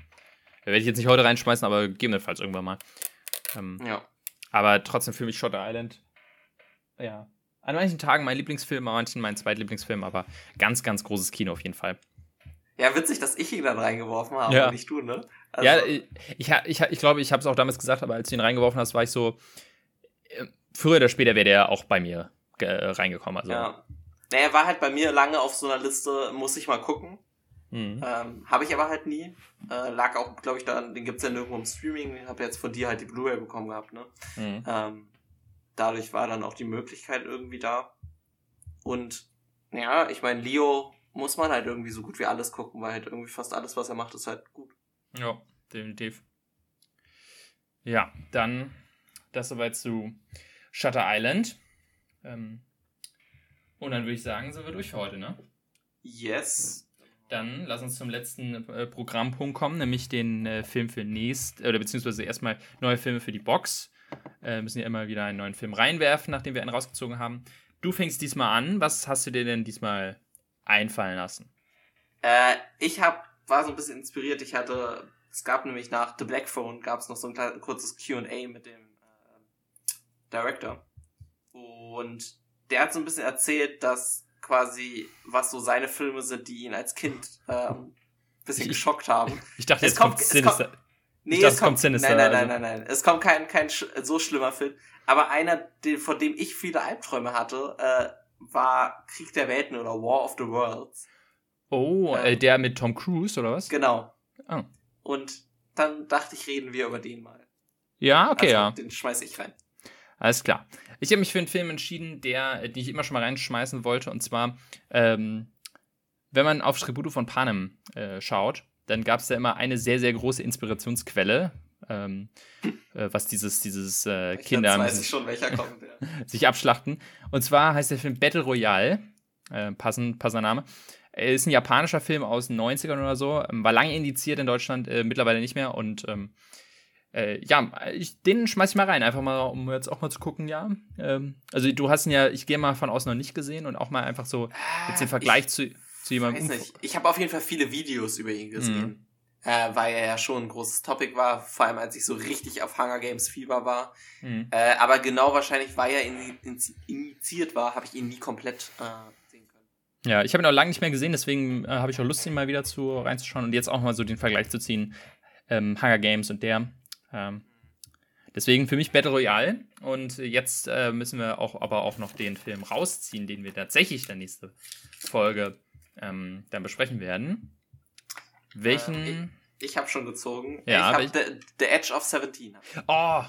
werde ich jetzt nicht heute reinschmeißen, aber gegebenenfalls irgendwann mal. Ähm, ja. Aber trotzdem für mich Shutter Island. Ja. An manchen Tagen mein Lieblingsfilm, an manchen mein zweitlieblingsfilm, aber ganz, ganz großes Kino auf jeden Fall. Ja, witzig, dass ich ihn dann reingeworfen habe, ja. nicht du, ne? Also, ja, ich, ich, ich, ich glaube, ich habe es auch damals gesagt, aber als du ihn reingeworfen hast, war ich so, äh, früher oder später wäre der auch bei mir äh, reingekommen. Also. Ja. Naja, er war halt bei mir lange auf so einer Liste, muss ich mal gucken. Mhm. Ähm, habe ich aber halt nie. Äh, lag auch, glaube ich, da, den gibt's ja nirgendwo im Streaming. Ich habe jetzt von dir halt die Blu-ray bekommen gehabt, ne? Mhm. Ähm, dadurch war dann auch die Möglichkeit irgendwie da. Und ja, ich meine, Leo muss man halt irgendwie so gut wie alles gucken, weil halt irgendwie fast alles, was er macht, ist halt gut. Ja, definitiv. Ja, dann das soweit zu Shutter Island. Ähm, und dann würde ich sagen, sind wir durch für heute, ne? Yes. Dann lass uns zum letzten äh, Programmpunkt kommen, nämlich den äh, Film für nächst, oder beziehungsweise erstmal neue Filme für die Box. Äh, müssen ja immer wieder einen neuen Film reinwerfen, nachdem wir einen rausgezogen haben. Du fängst diesmal an. Was hast du dir denn diesmal einfallen lassen? Äh, ich hab, war so ein bisschen inspiriert. Ich hatte, es gab nämlich nach The Black Phone gab es noch so ein kleines, kurzes Q&A mit dem äh, Director. Und der hat so ein bisschen erzählt, dass quasi, was so seine Filme sind, die ihn als Kind ähm, bisschen geschockt haben. Ich dachte, es kommt, kommt Sinister. Kommt, nee, dachte, es kommt, Sinister. Nein, nein, nein, nein, nein. Es kommt kein, kein so schlimmer Film. Aber einer, den, von dem ich viele Albträume hatte, äh, war Krieg der Welten oder War of the Worlds. Oh, äh, der mit Tom Cruise oder was? Genau. Oh. Und dann dachte ich, reden wir über den mal. Ja, okay, also, ja. Den schmeiße ich rein. Alles klar. Ich habe mich für einen Film entschieden, der, den ich immer schon mal reinschmeißen wollte. Und zwar, ähm, wenn man auf Tributo von Panem äh, schaut, dann gab es da immer eine sehr, sehr große Inspirationsquelle, ähm, äh, was dieses, dieses äh, Kinder weiß ich schon, welcher kommt, ja. sich abschlachten. Und zwar heißt der Film Battle Royale, äh, passend, passender Name. Ist ein japanischer Film aus den 90ern oder so, ähm, war lange indiziert in Deutschland, äh, mittlerweile nicht mehr. Und ähm, äh, ja, ich, den schmeiß ich mal rein, einfach mal, um jetzt auch mal zu gucken, ja. Ähm, also du hast ihn ja, ich gehe mal von außen noch nicht gesehen und auch mal einfach so jetzt den Vergleich ich, zu, zu jemandem. Weiß nicht. Ich habe auf jeden Fall viele Videos über ihn gesehen. Mhm äh, weil er ja schon ein großes Topic war, vor allem als ich so richtig auf Hunger Games Fieber war. Mhm. Äh, aber genau wahrscheinlich, weil er in, in, initiiert war, habe ich ihn nie komplett äh, sehen können. Ja, ich habe ihn auch lange nicht mehr gesehen, deswegen äh, habe ich auch Lust, ihn mal wieder zu reinzuschauen und jetzt auch mal so den Vergleich zu ziehen. Ähm, Hunger Games und der. Ähm, deswegen für mich Battle Royale. Und jetzt äh, müssen wir auch aber auch noch den Film rausziehen, den wir tatsächlich in der nächsten Folge ähm, dann besprechen werden. Welchen? Äh, ich ich habe schon gezogen. Ja, ich habe the, the, Edge of 17. Oh,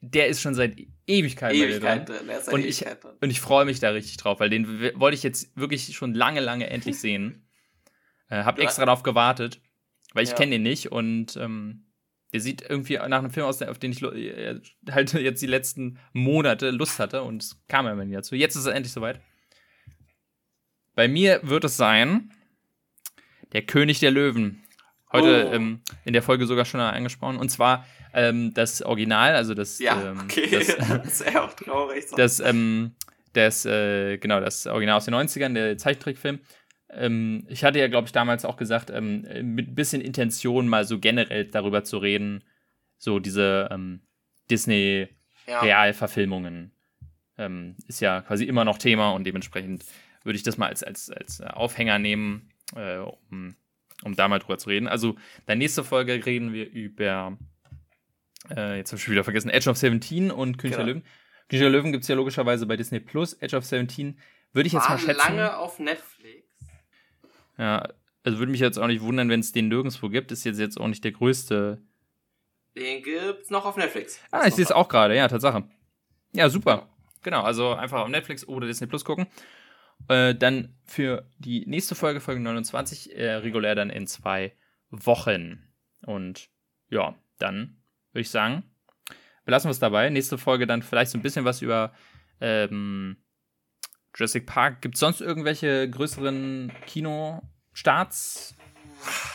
der ist schon seit Ewigkeiten Ewigkeit drin. drin. und, ich, drin. und ich freue mich da richtig drauf, weil den wollte ich jetzt wirklich schon lange, lange endlich sehen. äh, hab extra darauf gewartet, weil ich ja. kenne den nicht und ähm, der sieht irgendwie nach einem Film aus, auf den ich äh, halt jetzt die letzten Monate Lust hatte und es kam immer nie dazu. Jetzt ist er endlich soweit. Bei mir wird es sein der König der Löwen. heute Oh. ähm, in der Folge sogar schon angesprochen. Und zwar ähm, das Original, also das, Ja, ähm, okay. das, Das wäre auch traurig. So. das, ähm, das, äh, genau, das Original aus den 90ern, der Zeichentrickfilm. Ähm, ich hatte ja, glaube ich, damals auch gesagt, ähm, mit ein bisschen Intention mal so generell darüber zu reden, so diese ähm, ja. Disney-Realverfilmungen ähm, ist ja quasi immer noch Thema und dementsprechend würde ich das mal als, als, als Aufhänger nehmen, äh, um, um da mal drüber zu reden. Also, in der nächste Folge reden wir über, äh, jetzt habe ich schon wieder vergessen, Edge of 17 und König der Genau. Löwen. König der Löwen gibt es ja logischerweise bei Disney Plus. Edge of 17 würde ich jetzt War mal schätzen. lange auf Netflix. Ja, also würde mich jetzt auch nicht wundern, wenn es den nirgendwo gibt. Ist jetzt, jetzt auch nicht der größte. Den gibt's noch auf Netflix. Ah, ich sehe es auch gerade, ja, Tatsache. Ja, super. Genau, also einfach auf Netflix oder Disney Plus gucken. Äh, dann für die nächste Folge, Folge 29, äh, regulär dann in zwei Wochen. Und ja, dann würde ich sagen, belassen wir es dabei. Nächste Folge dann vielleicht so ein bisschen was über ähm, Jurassic Park. Gibt es sonst irgendwelche größeren Kinostarts,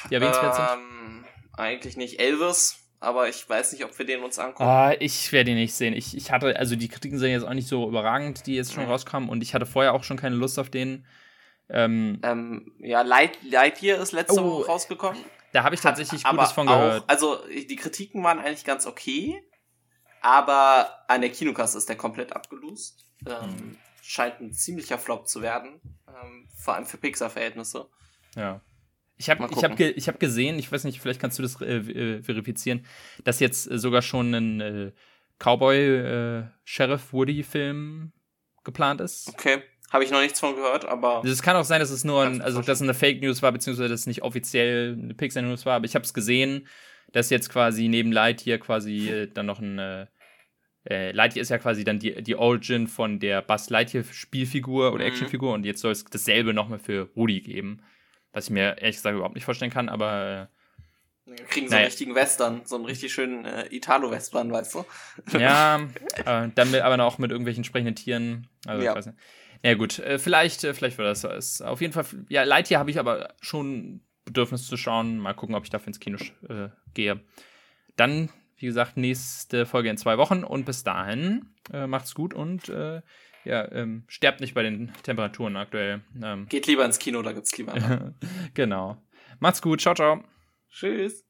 die erwähnenswert sind? Ähm, eigentlich nicht Elvis, aber ich weiß nicht, ob wir den uns angucken. Ah, ich werde ihn nicht sehen. Ich, ich hatte, also die Kritiken sind jetzt auch nicht so überragend, die jetzt schon Mhm. rauskamen und ich hatte vorher auch schon keine Lust auf den. Ähm, Ähm, ja, Light, Lightyear ist letzte Oh, Woche rausgekommen. da habe ich tatsächlich aber Gutes von auch, gehört. also die Kritiken waren eigentlich ganz okay, aber an der Kinokasse ist der komplett abgelost. Ähm, Mhm. Scheint ein ziemlicher Flop zu werden, ähm, vor allem für Pixar-Verhältnisse. Ja. Ich habe ich hab ge ich hab gesehen, ich weiß nicht, vielleicht kannst du das äh, äh, verifizieren, dass jetzt äh, sogar schon ein äh, Cowboy-Sheriff-Woody-Film geplant ist. Okay, habe ich noch nichts von gehört, aber Also es kann auch sein, dass es nur ein, also dass es eine Fake News war, beziehungsweise dass es nicht offiziell eine Pixar News war, aber ich habe es gesehen, dass jetzt quasi neben Lightyear quasi äh, dann noch ein äh, äh, Lightyear ist ja quasi dann die, die Origin von der Buzz Lightyear Spielfigur oder Mhm. Actionfigur und jetzt soll es dasselbe nochmal für Woody geben, was ich mir ehrlich gesagt überhaupt nicht vorstellen kann, aber wir kriegen so Naja. einen richtigen Western, so einen richtig schönen äh, Italo-Western, weißt du? ja, äh, dann mit, aber auch mit irgendwelchen sprechenden Tieren, also Ja. ich weiß nicht. Ja gut, äh, vielleicht, äh, vielleicht wird das was. Auf jeden Fall, ja, Lightyear habe ich aber schon Bedürfnis zu schauen. Mal gucken, ob ich dafür ins Kino äh, gehe. Dann, wie gesagt, nächste Folge in zwei Wochen und bis dahin äh, macht's gut und äh, ja, ähm, sterbt nicht bei den Temperaturen aktuell. Ähm, Geht lieber ins Kino, da gibt's lieber. genau. Macht's gut, ciao, ciao. Tschüss.